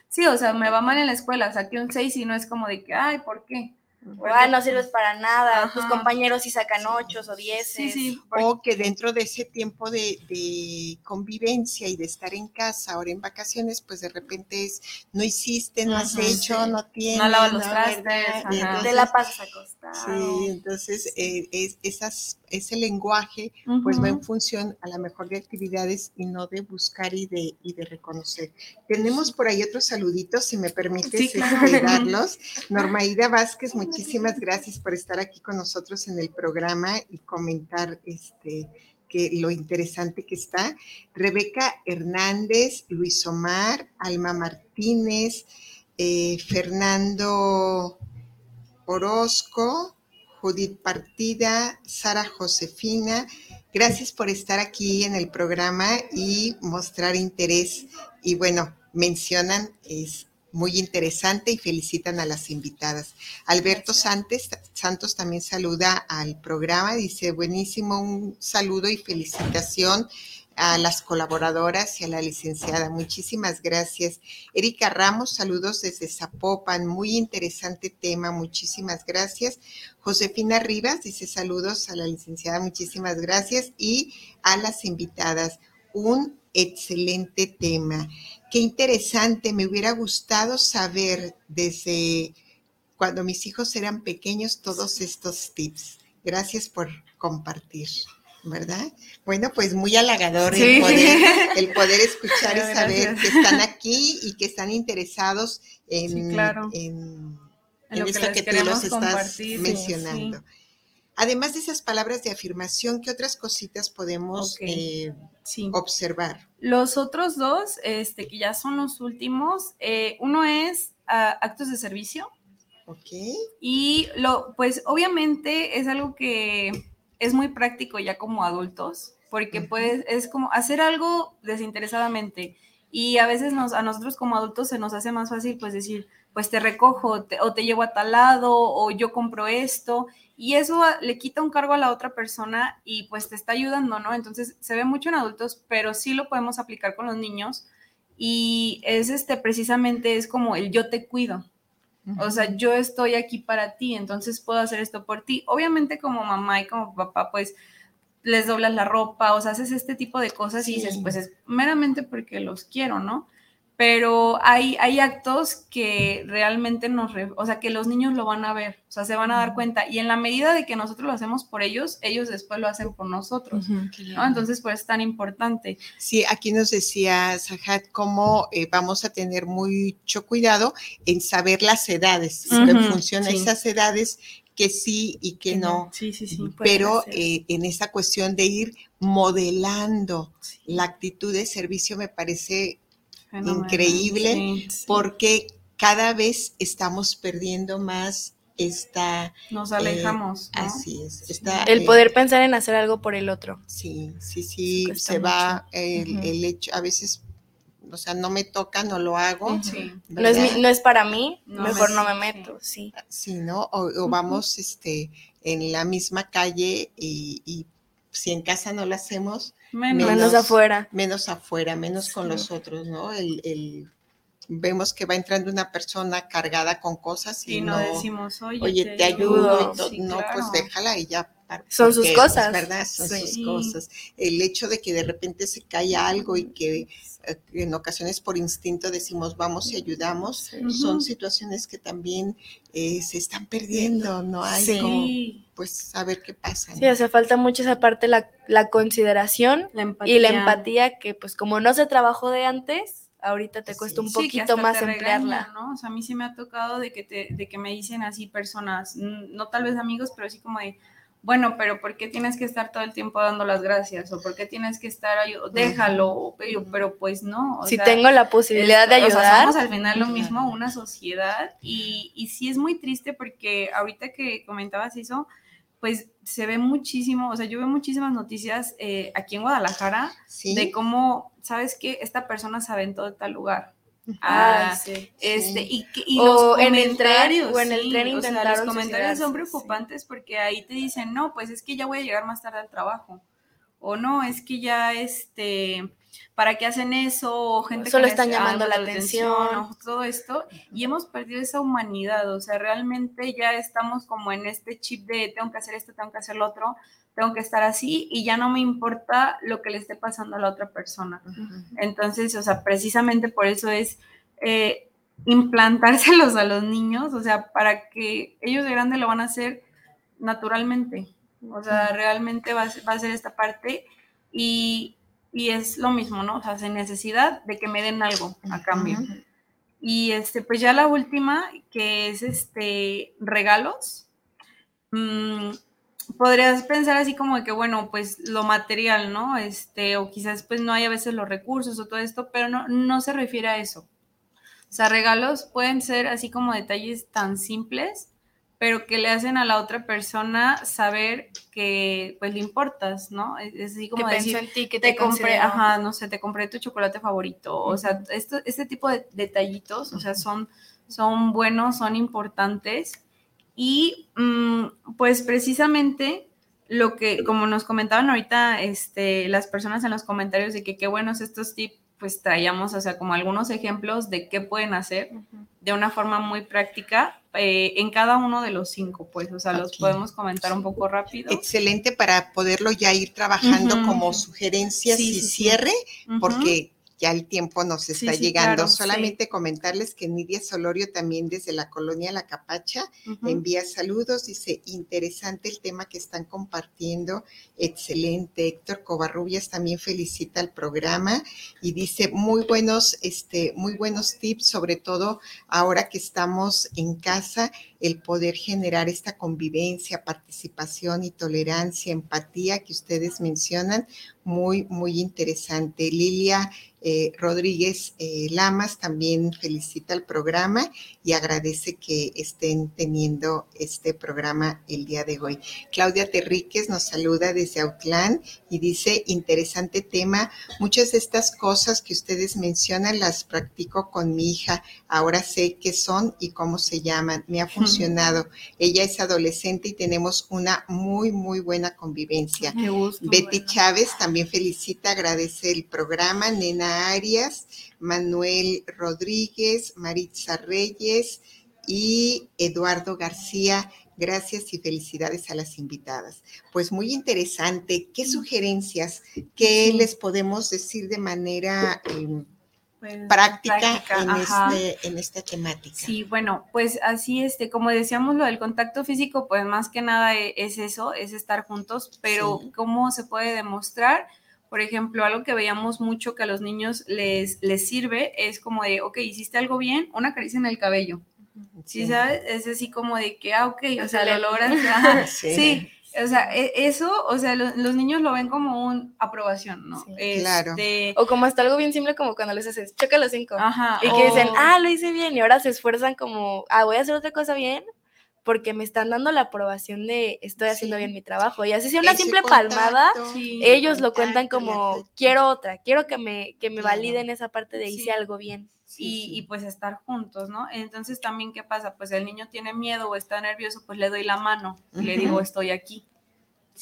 sí. o sea, me va mal en la escuela, saqué un 6 y no es como de que, ay, ¿por qué?
No sirves para nada, tus compañeros sí sacan ochos o dieces.
Sí, O que dentro de ese tiempo de, convivencia y de estar en casa, ahora en vacaciones, pues de repente es, no hiciste, no has hecho, no tienes.
No lavas los trastes,
de la pasas acostada.
Sí, entonces eh, es, esas, ese lenguaje pues va en función a la mejor de actividades y no de buscar y de, y de reconocer. Tenemos por ahí otros saluditos, si me permites sí, darlos. Normaida Vázquez, muchísimas gracias por estar aquí con nosotros en el programa y comentar este que lo interesante que está. Rebeca Hernández, Luis Omar, Alma Martínez, eh, Fernando Orozco, Judith Partida, Sara Josefina. Gracias por estar aquí en el programa y mostrar interés. Y bueno, mencionan, es muy interesante y felicitan a las invitadas. Alberto Santos, Santos también saluda al programa, dice buenísimo, un saludo y felicitación a las colaboradoras y a la licenciada. Muchísimas gracias. Erika Ramos, saludos desde Zapopan, muy interesante tema, muchísimas gracias. Josefina Rivas dice saludos a la licenciada, muchísimas gracias y a las invitadas. Un excelente tema. Qué interesante, me hubiera gustado saber desde cuando mis hijos eran pequeños todos estos tips. Gracias por compartir. ¿verdad? Bueno, pues muy halagador el, poder, el, poder, escuchar y saber que están aquí y que están interesados en, en, esto que, tú los estás mencionando. Además de esas palabras de afirmación, ¿qué otras cositas podemos eh, observar?
Los otros dos, este, que ya son los últimos, eh, uno es ah, actos de servicio.
Ok.
Y lo, pues obviamente es algo que es muy práctico ya como adultos, porque pues es como hacer algo desinteresadamente. Y a veces nos, a nosotros como adultos se nos hace más fácil pues decir, pues te recojo o te llevo a tal lado o yo compro esto y eso le quita un cargo a la otra persona y pues te está ayudando, ¿no? Entonces se ve mucho en adultos, pero sí lo podemos aplicar con los niños y es este precisamente es como el yo te cuido. O sea, yo estoy aquí para ti, entonces puedo hacer esto por ti. Obviamente como mamá y como papá, pues les doblas la ropa, o sea, haces este tipo de cosas y dices, pues es meramente porque los quiero, ¿no? pero hay, hay actos que realmente nos, o sea, que los niños lo van a ver, o sea, se van a dar cuenta, y en la medida de que nosotros lo hacemos por ellos, ellos después lo hacen por nosotros, ¿no? Entonces, pues es tan importante.
Sí, aquí nos decía Sahat cómo eh, vamos a tener mucho cuidado en saber las edades, en función a esas edades que sí y que no.
Sí, sí, sí.
Pero eh, en esa cuestión de ir modelando la actitud de servicio me parece increíble porque cada vez estamos perdiendo más esta...
Nos eh, alejamos.
Así es.
el eh, poder pensar en hacer algo por el otro.
Sí, sí, sí, se va el, hecho, a veces, o sea, no me toca, no lo hago.
No, es no es para mí, mejor no me meto, sí.
Sí, ¿no? O, vamos este, en la misma calle y si en casa no lo hacemos,
menos, afuera.
Menos afuera, menos con los otros, ¿no? El, vemos que va entrando una persona cargada con cosas y, no,
decimos,
oye, te, ayudo, no, pues déjala y ya.
Son sus cosas.
¿Verdad? Son sus cosas. El hecho de que de repente se cae algo y que eh, en ocasiones por instinto decimos vamos y ayudamos, son situaciones que también eh, se están perdiendo, no hay como pues saber qué pasa.
Sí, hace falta mucho esa parte, la, la consideración y la empatía que pues como no se trabajó de antes, ahorita te cuesta un poquito más emplearla.
¿no? O sea, a mí sí me ha tocado de que, te, de que me dicen así personas, no tal vez amigos, pero así como de, bueno, pero ¿por qué tienes que estar todo el tiempo dando las gracias? ¿O por qué tienes que estar, déjalo, pero, pero pues no.
si tengo la posibilidad de ayudar. O sea,
somos al final lo mismo, una sociedad, y, y sí es muy triste porque ahorita que comentabas eso, pues se ve muchísimo, o sea, yo veo muchísimas noticias eh, aquí en Guadalajara de cómo, ¿sabes qué? Esta persona se aventó de tal lugar Ah, sí, este, y, y los en el tren, o en el tren los comentarios son preocupantes porque ahí te dicen, no, pues es que ya voy a llegar más tarde al trabajo. O no, es que ya, este, ¿para qué hacen eso? O gente
Solo están llamando la atención.
todo esto. Y hemos perdido esa humanidad. O sea, realmente ya estamos como en este chip de tengo que hacer esto, tengo que hacer lo otro tengo que estar así y ya no me importa lo que le esté pasando a la otra persona. Entonces, o sea, precisamente por eso es eh, implantárselos a los niños, o sea, para que ellos de grande lo van a hacer naturalmente. O sea, realmente va, a ser esta parte y, y, es lo mismo, ¿no? O sea, sin necesidad de que me den algo a cambio. Y este, pues ya la última, que es este regalos. Mm, podrías pensar así como de que, bueno, pues lo material, ¿no? Este, o quizás pues no hay a veces los recursos o todo esto, pero no, no se refiere a eso. O sea, regalos pueden ser así como detalles tan simples, pero que le hacen a la otra persona saber que pues le importas, ¿no? Es, así como decir,
en ti, que te, compré,
ajá, no sé, te compré tu chocolate favorito, o sea, esto, este tipo de detallitos, o sea, son, son buenos, son importantes. Y mm, pues precisamente lo que, como nos comentaban ahorita este, las personas en los comentarios de que qué buenos estos tips, pues traíamos, o sea, como algunos ejemplos de qué pueden hacer de una forma muy práctica eh, en cada uno de los cinco, pues, o sea, los podemos comentar un poco rápido.
Excelente para poderlo ya ir trabajando como sugerencias y cierre, porque ya el tiempo nos está llegando. Solamente comentarles que Nidia Solorio también desde la colonia La Capacha envía saludos, dice, interesante el tema que están compartiendo, excelente. Héctor Covarrubias también felicita el programa y dice, muy buenos, este, muy buenos tips, sobre todo ahora que estamos en casa, el poder generar esta convivencia, participación y tolerancia, empatía que ustedes mencionan, muy, muy interesante. Lilia eh, Rodríguez eh, Lamas también felicita el programa y agradece que estén teniendo este programa el día de hoy. Claudia Terríquez nos saluda desde Autlán y dice, interesante tema, muchas de estas cosas que ustedes mencionan las practico con mi hija, ahora sé qué son y cómo se llaman, me ha funcionado. Ella es adolescente y tenemos una muy, muy buena convivencia. Betty Chávez también felicita, agradece el programa, Nena Arias, Manuel Rodríguez, Maritza Reyes y Eduardo García. Gracias y felicidades a las invitadas. Pues muy interesante. ¿Qué sugerencias, qué les podemos decir de manera em, pues, práctica, este, en, esta temática?
Sí, bueno, pues así, este, como decíamos, lo del contacto físico, pues más que nada e, es, eso, es estar juntos, pero ¿cómo se puede demostrar? Por ejemplo, algo que veíamos mucho que a los niños les, les sirve es como de, ok, hiciste algo bien, una caricia en el cabello. Sí, ¿sabes? Es así como de que, ah, ok, o, sea, lo logras. sí. O sea, e, eso, o sea, los niños lo ven como un aprobación, ¿no?
claro. Este o como hasta algo bien simple como cuando les haces, choca los cinco. Ajá. Y que dicen, ah, lo hice bien. Y ahora se esfuerzan como, ah, voy a hacer otra cosa bien porque me están dando la aprobación de estoy haciendo bien mi trabajo. Y así sea una simple palmada, ellos lo cuentan como quiero otra, quiero que me, que me validen esa parte de hice algo bien.
y, y, pues estar juntos, ¿no? Entonces también, ¿qué pasa? Pues el niño tiene miedo o está nervioso, pues le doy la mano y le digo, estoy aquí,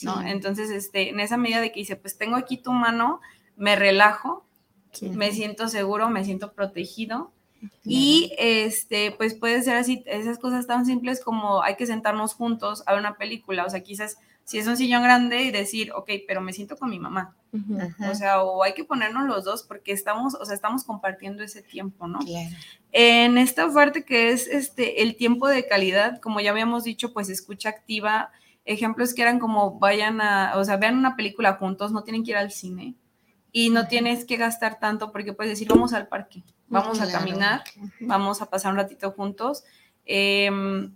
¿no? Entonces, este, en esa medida de que dice, pues tengo aquí tu mano, me relajo, me siento seguro, me siento protegido y este, pues puede ser así, esas cosas tan simples como hay que sentarnos juntos a ver una película, o sea, quizás si es un sillón grande y decir, ok, pero me siento con mi mamá. O sea, o hay que ponernos los dos porque estamos, o sea, estamos compartiendo ese tiempo, ¿no? En esta parte que es este, el tiempo de calidad, como ya habíamos dicho, pues escucha activa, ejemplos que eran como vayan a, o sea, vean una película juntos, no tienen que ir al cine y no tienes que gastar tanto porque puedes decir, vamos al parque, vamos a caminar, vamos a pasar un ratito juntos. Em,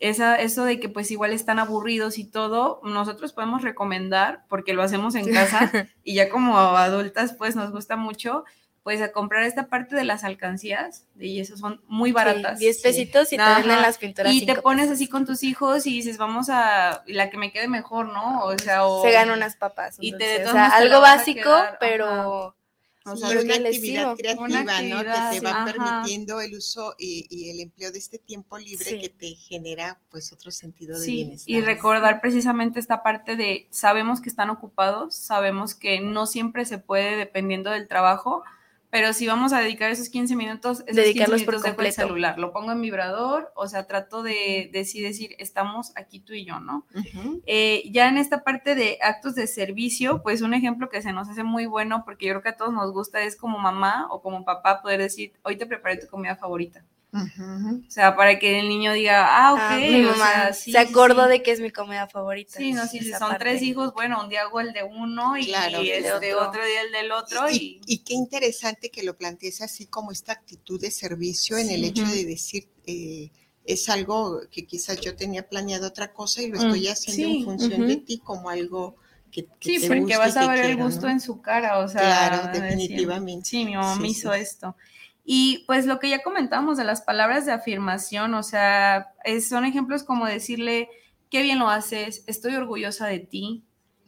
esa, eso de que pues igual están aburridos y todo, nosotros podemos recomendar, porque lo hacemos en casa y ya como adultas pues nos gusta mucho, pues a comprar esta parte de las alcancías, y eso son muy baratas.
10 pesitos y te venden las pinturas.
Y te pones así con tus hijos y dices, vamos a la que me quede mejor, ¿no? O sea, o,
se ganan unas papas. Y te, o sea, algo básico, pero...
O sea, una actividad creativa, ¿no? Que te va permitiendo el uso y, el empleo de este tiempo libre que te genera pues otro sentido de sí, bienestar.
Y recordar precisamente esta parte de sabemos que están ocupados, sabemos que no siempre se puede dependiendo del trabajo, pero si vamos a dedicar esos 15 minutos, esos
dedicarlos
15 minutos por el celular, lo pongo en vibrador, o sea, trato de, decir, estamos aquí tú y yo, ¿no? Eh, ya en esta parte de actos de servicio, pues un ejemplo que se nos hace muy bueno, porque yo creo que a todos nos gusta, es como mamá o como papá poder decir, hoy te preparé tu comida favorita. O sea, para que el niño diga, ah, ok,
ah, se acordó de que es mi comida favorita.
Sí, no, si son tres hijos, bueno, un día hago el de uno y, este otro. día el del otro.
Y, y, qué interesante que lo plantees así como esta actitud de servicio en el hecho de decir, eh, es algo que quizás yo tenía planeado otra cosa y lo estoy mm, haciendo en función de ti como algo que,
que sí, porque vas a ver el gusto en su cara, o sea.
Claro, definitivamente.
sí, mi mamá me hizo esto. Y pues lo que ya comentamos de las palabras de afirmación, o sea, son ejemplos como decirle, qué bien lo haces, estoy orgullosa de ti,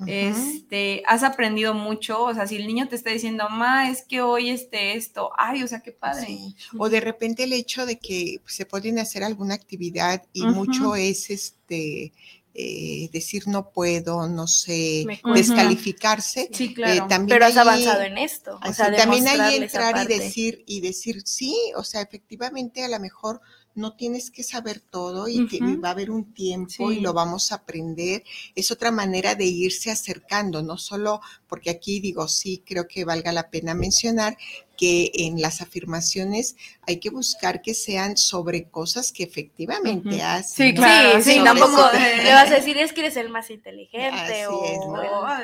este, has aprendido mucho, o sea, si el niño te está diciendo, ma, es que hoy este esto, ay, o sea, qué padre.
O de repente el hecho de que se pueden hacer alguna actividad y mucho es este eh, decir no puedo, no sé, descalificarse.
Sí, claro. Eh, pero has avanzado en esto.
O sea, también hay entrar y decir, y decir, sí, o sea, efectivamente a lo mejor no tienes que saber todo y va a haber un tiempo y lo vamos a aprender. Es otra manera de irse acercando, no solo porque aquí digo, sí, creo que valga la pena mencionar que en las afirmaciones hay que buscar que sean sobre cosas que efectivamente hacen.
Sí, claro. Sí, tampoco le vas a decir es que eres el más inteligente o,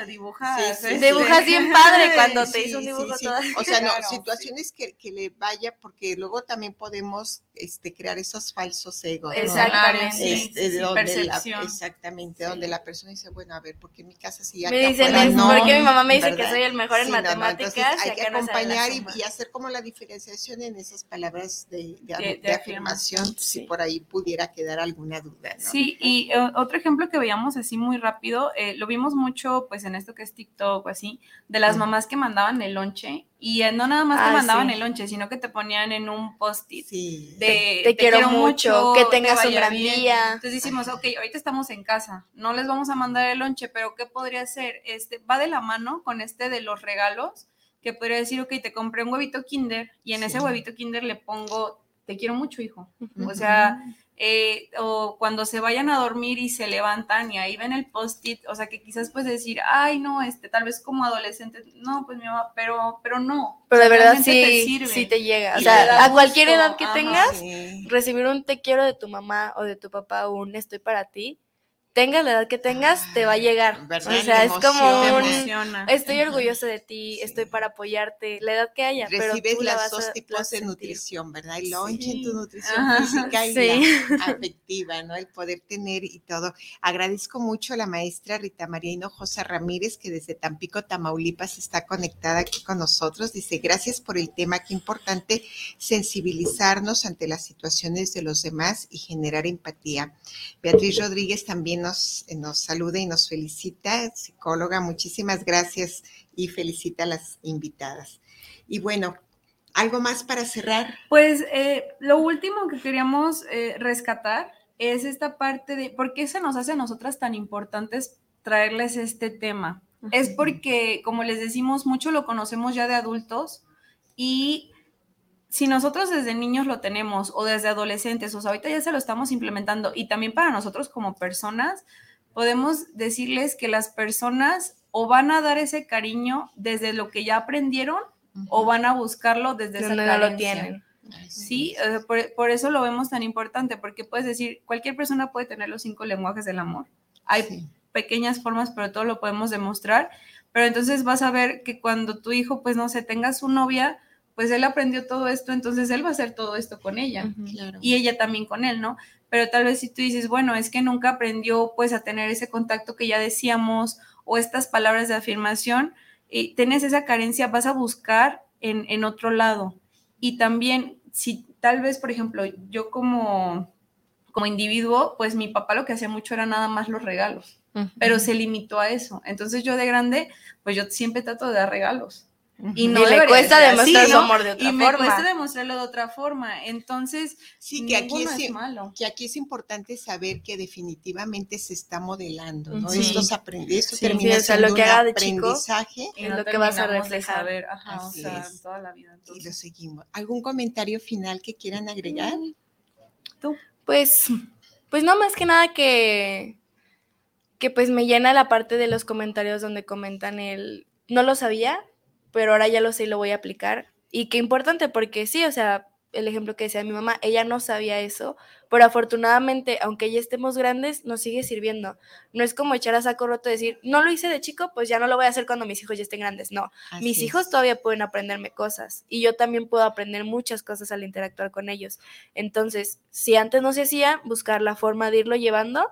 dibujas.
dibujas bien padre cuando te hizo un dibujo
O sea, no, situaciones que, que, le vaya, porque luego también podemos este, crear esos falsos egos.
Exactamente.
Este, donde la, exactamente, donde la persona dice, bueno, a ver, porque en mi casa sí
ya Me dicen, es porque mi mamá me dice que soy el mejor en matemáticas.
hay que acompañar y, y, hacer como la diferenciación en esas palabras de, de, afirmación, si por ahí pudiera quedar alguna duda.
Sí, y eh, otro ejemplo que veíamos así muy rápido, eh, lo vimos mucho pues en esto que es TikTok o así, de las mamás que mandaban el lonche y eh, no nada más te ah, mandaban el lonche, sino que te ponían en un post-it
de te, quiero, mucho, que tengas un gran día.
Entonces decimos, ok, ahorita estamos en casa, no les vamos a mandar el lonche, pero ¿qué podría ser? Este, va de la mano con este de los regalos, que podría decir, ok, te compré un huevito kinder y en ese huevito kinder le pongo, te quiero mucho, hijo. O sea, eh, o cuando se vayan a dormir y se levantan y ahí ven el post-it, o sea que quizás puedes decir, ay no, este, tal vez como adolescente, no, pues mi mamá, pero, pero no.
Pero de verdad sí, te sí te llega. O sea, a cualquier edad que tengas, recibir un te quiero de tu mamá o de tu papá, un estoy para ti, tengas la edad que tengas, te va a llegar. O sea, es como un, estoy orgulloso de ti, estoy para apoyarte, la edad que haya.
Recibes
pero tú
las dos tipos de nutrición, ¿verdad? El lunch en tu nutrición física y la afectiva, ¿no? El poder tener y todo. Agradezco mucho a la maestra Rita María Hinojosa Ramírez, que desde Tampico, Tamaulipas, está conectada aquí con nosotros. Dice, gracias por el tema, qué importante sensibilizarnos ante las situaciones de los demás y generar empatía. Beatriz Rodríguez también nos, saluda y nos felicita, psicóloga, muchísimas gracias y felicita a las invitadas. Y bueno, ¿algo más para cerrar?
Pues eh, lo último que queríamos eh, rescatar es esta parte de por qué se nos hace a nosotras tan importantes traerles este tema. Es porque, como les decimos, mucho lo conocemos ya de adultos y si nosotros desde niños lo tenemos o desde adolescentes, o sea, ahorita ya se lo estamos implementando y también para nosotros como personas, podemos decirles que las personas o van a dar ese cariño desde lo que ya aprendieron o van a buscarlo desde esa carencia. lo tienen. Sí, por, eso lo vemos tan importante, porque puedes decir, cualquier persona puede tener los cinco lenguajes del amor. Hay pequeñas formas, pero todo lo podemos demostrar. Pero entonces vas a ver que cuando tu hijo, pues no sé, tenga su novia, pues él aprendió todo esto, entonces él va a hacer todo esto con ella y ella también con él, ¿no? Pero tal vez si tú dices, bueno, es que nunca aprendió pues a tener ese contacto que ya decíamos o estas palabras de afirmación, y tienes esa carencia, vas a buscar en, en otro lado. Y también, si tal vez, por ejemplo, yo como, como individuo, pues mi papá lo que hacía mucho era nada más los regalos, pero se limitó a eso. Entonces yo de grande, pues yo siempre trato de dar regalos
y no le cuesta demostrar su amor de otra
y
forma.
me cuesta demostrarlo de otra forma. Entonces,
sí, que aquí es, malo. Que aquí es importante saber que definitivamente se está modelando, ¿no? Sí. Estos esto termina siendo lo que haga de aprendizaje.
en lo que vas a reflejar.
Ajá, o sea, toda la vida.
Y lo seguimos. ¿Algún comentario final que quieran agregar? Mm.
¿Tú? Pues, pues no más que nada que que pues me llena la parte de los comentarios donde comentan el no lo sabía, pero ahora ya lo sé y lo voy a aplicar. Y qué importante, porque sí, o sea, el ejemplo que decía mi mamá, ella no sabía eso, pero afortunadamente, aunque ya estemos grandes, nos sigue sirviendo. No es como echar a saco roto y decir, no lo hice de chico, pues ya no lo voy a hacer cuando mis hijos ya estén grandes. No, mis hijos todavía pueden aprenderme cosas y yo también puedo aprender muchas cosas al interactuar con ellos. Entonces, si antes no se hacía, buscar la forma de irlo llevando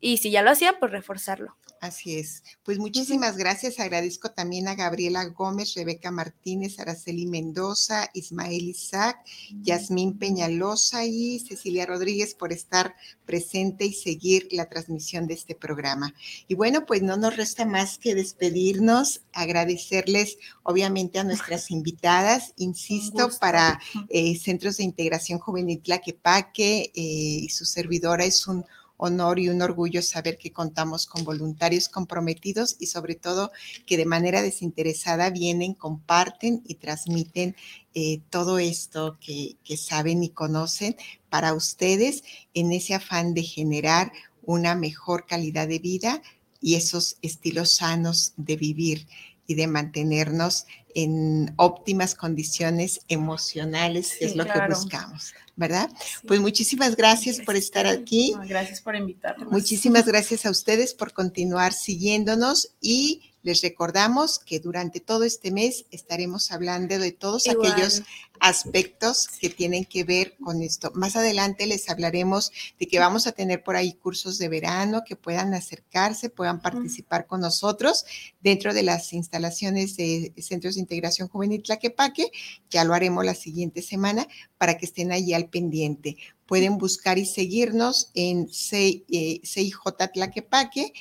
y si ya lo hacían, pues reforzarlo.
Así es. Pues muchísimas gracias. Agradezco también a Gabriela Gómez, Rebeca Martínez, Araceli Mendoza, Ismael Isaac, Yasmín Peñalosa y Cecilia Rodríguez por estar presente y seguir la transmisión de este programa. Y bueno, pues no nos resta más que despedirnos, agradecerles obviamente a nuestras invitadas, insisto, para eh, Centros de Integración Juvenil Tlaquepaque eh, y su servidora es un honor y un orgullo saber que contamos con voluntarios comprometidos y sobre todo que de manera desinteresada vienen, comparten y transmiten eh, todo esto que, que saben y conocen para ustedes en ese afán de generar una mejor calidad de vida y esos estilos sanos de vivir y de mantenernos en óptimas condiciones emocionales, que es lo que buscamos, ¿verdad? Pues muchísimas gracias por estar aquí.
Gracias por invitarme.
Muchísimas gracias a ustedes por continuar siguiéndonos y les recordamos que durante todo este mes estaremos hablando de todos aquellos aspectos que tienen que ver con esto. Más adelante les hablaremos de que vamos a tener por ahí cursos de verano que puedan acercarse, puedan participar con nosotros dentro de las instalaciones de Centros de Integración Juvenil Tlaquepaque. Ya lo haremos la siguiente semana para que estén ahí al pendiente. Pueden buscar y seguirnos en CIJ eh, Tlaquepaque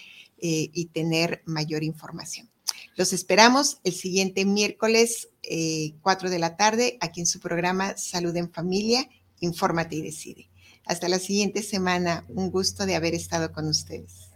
eh, y tener mayor información. Los esperamos el siguiente miércoles, 4 eh, de la tarde, aquí en su programa Salud en Familia, Infórmate y Decide. Hasta la siguiente semana. Un gusto de haber estado con ustedes.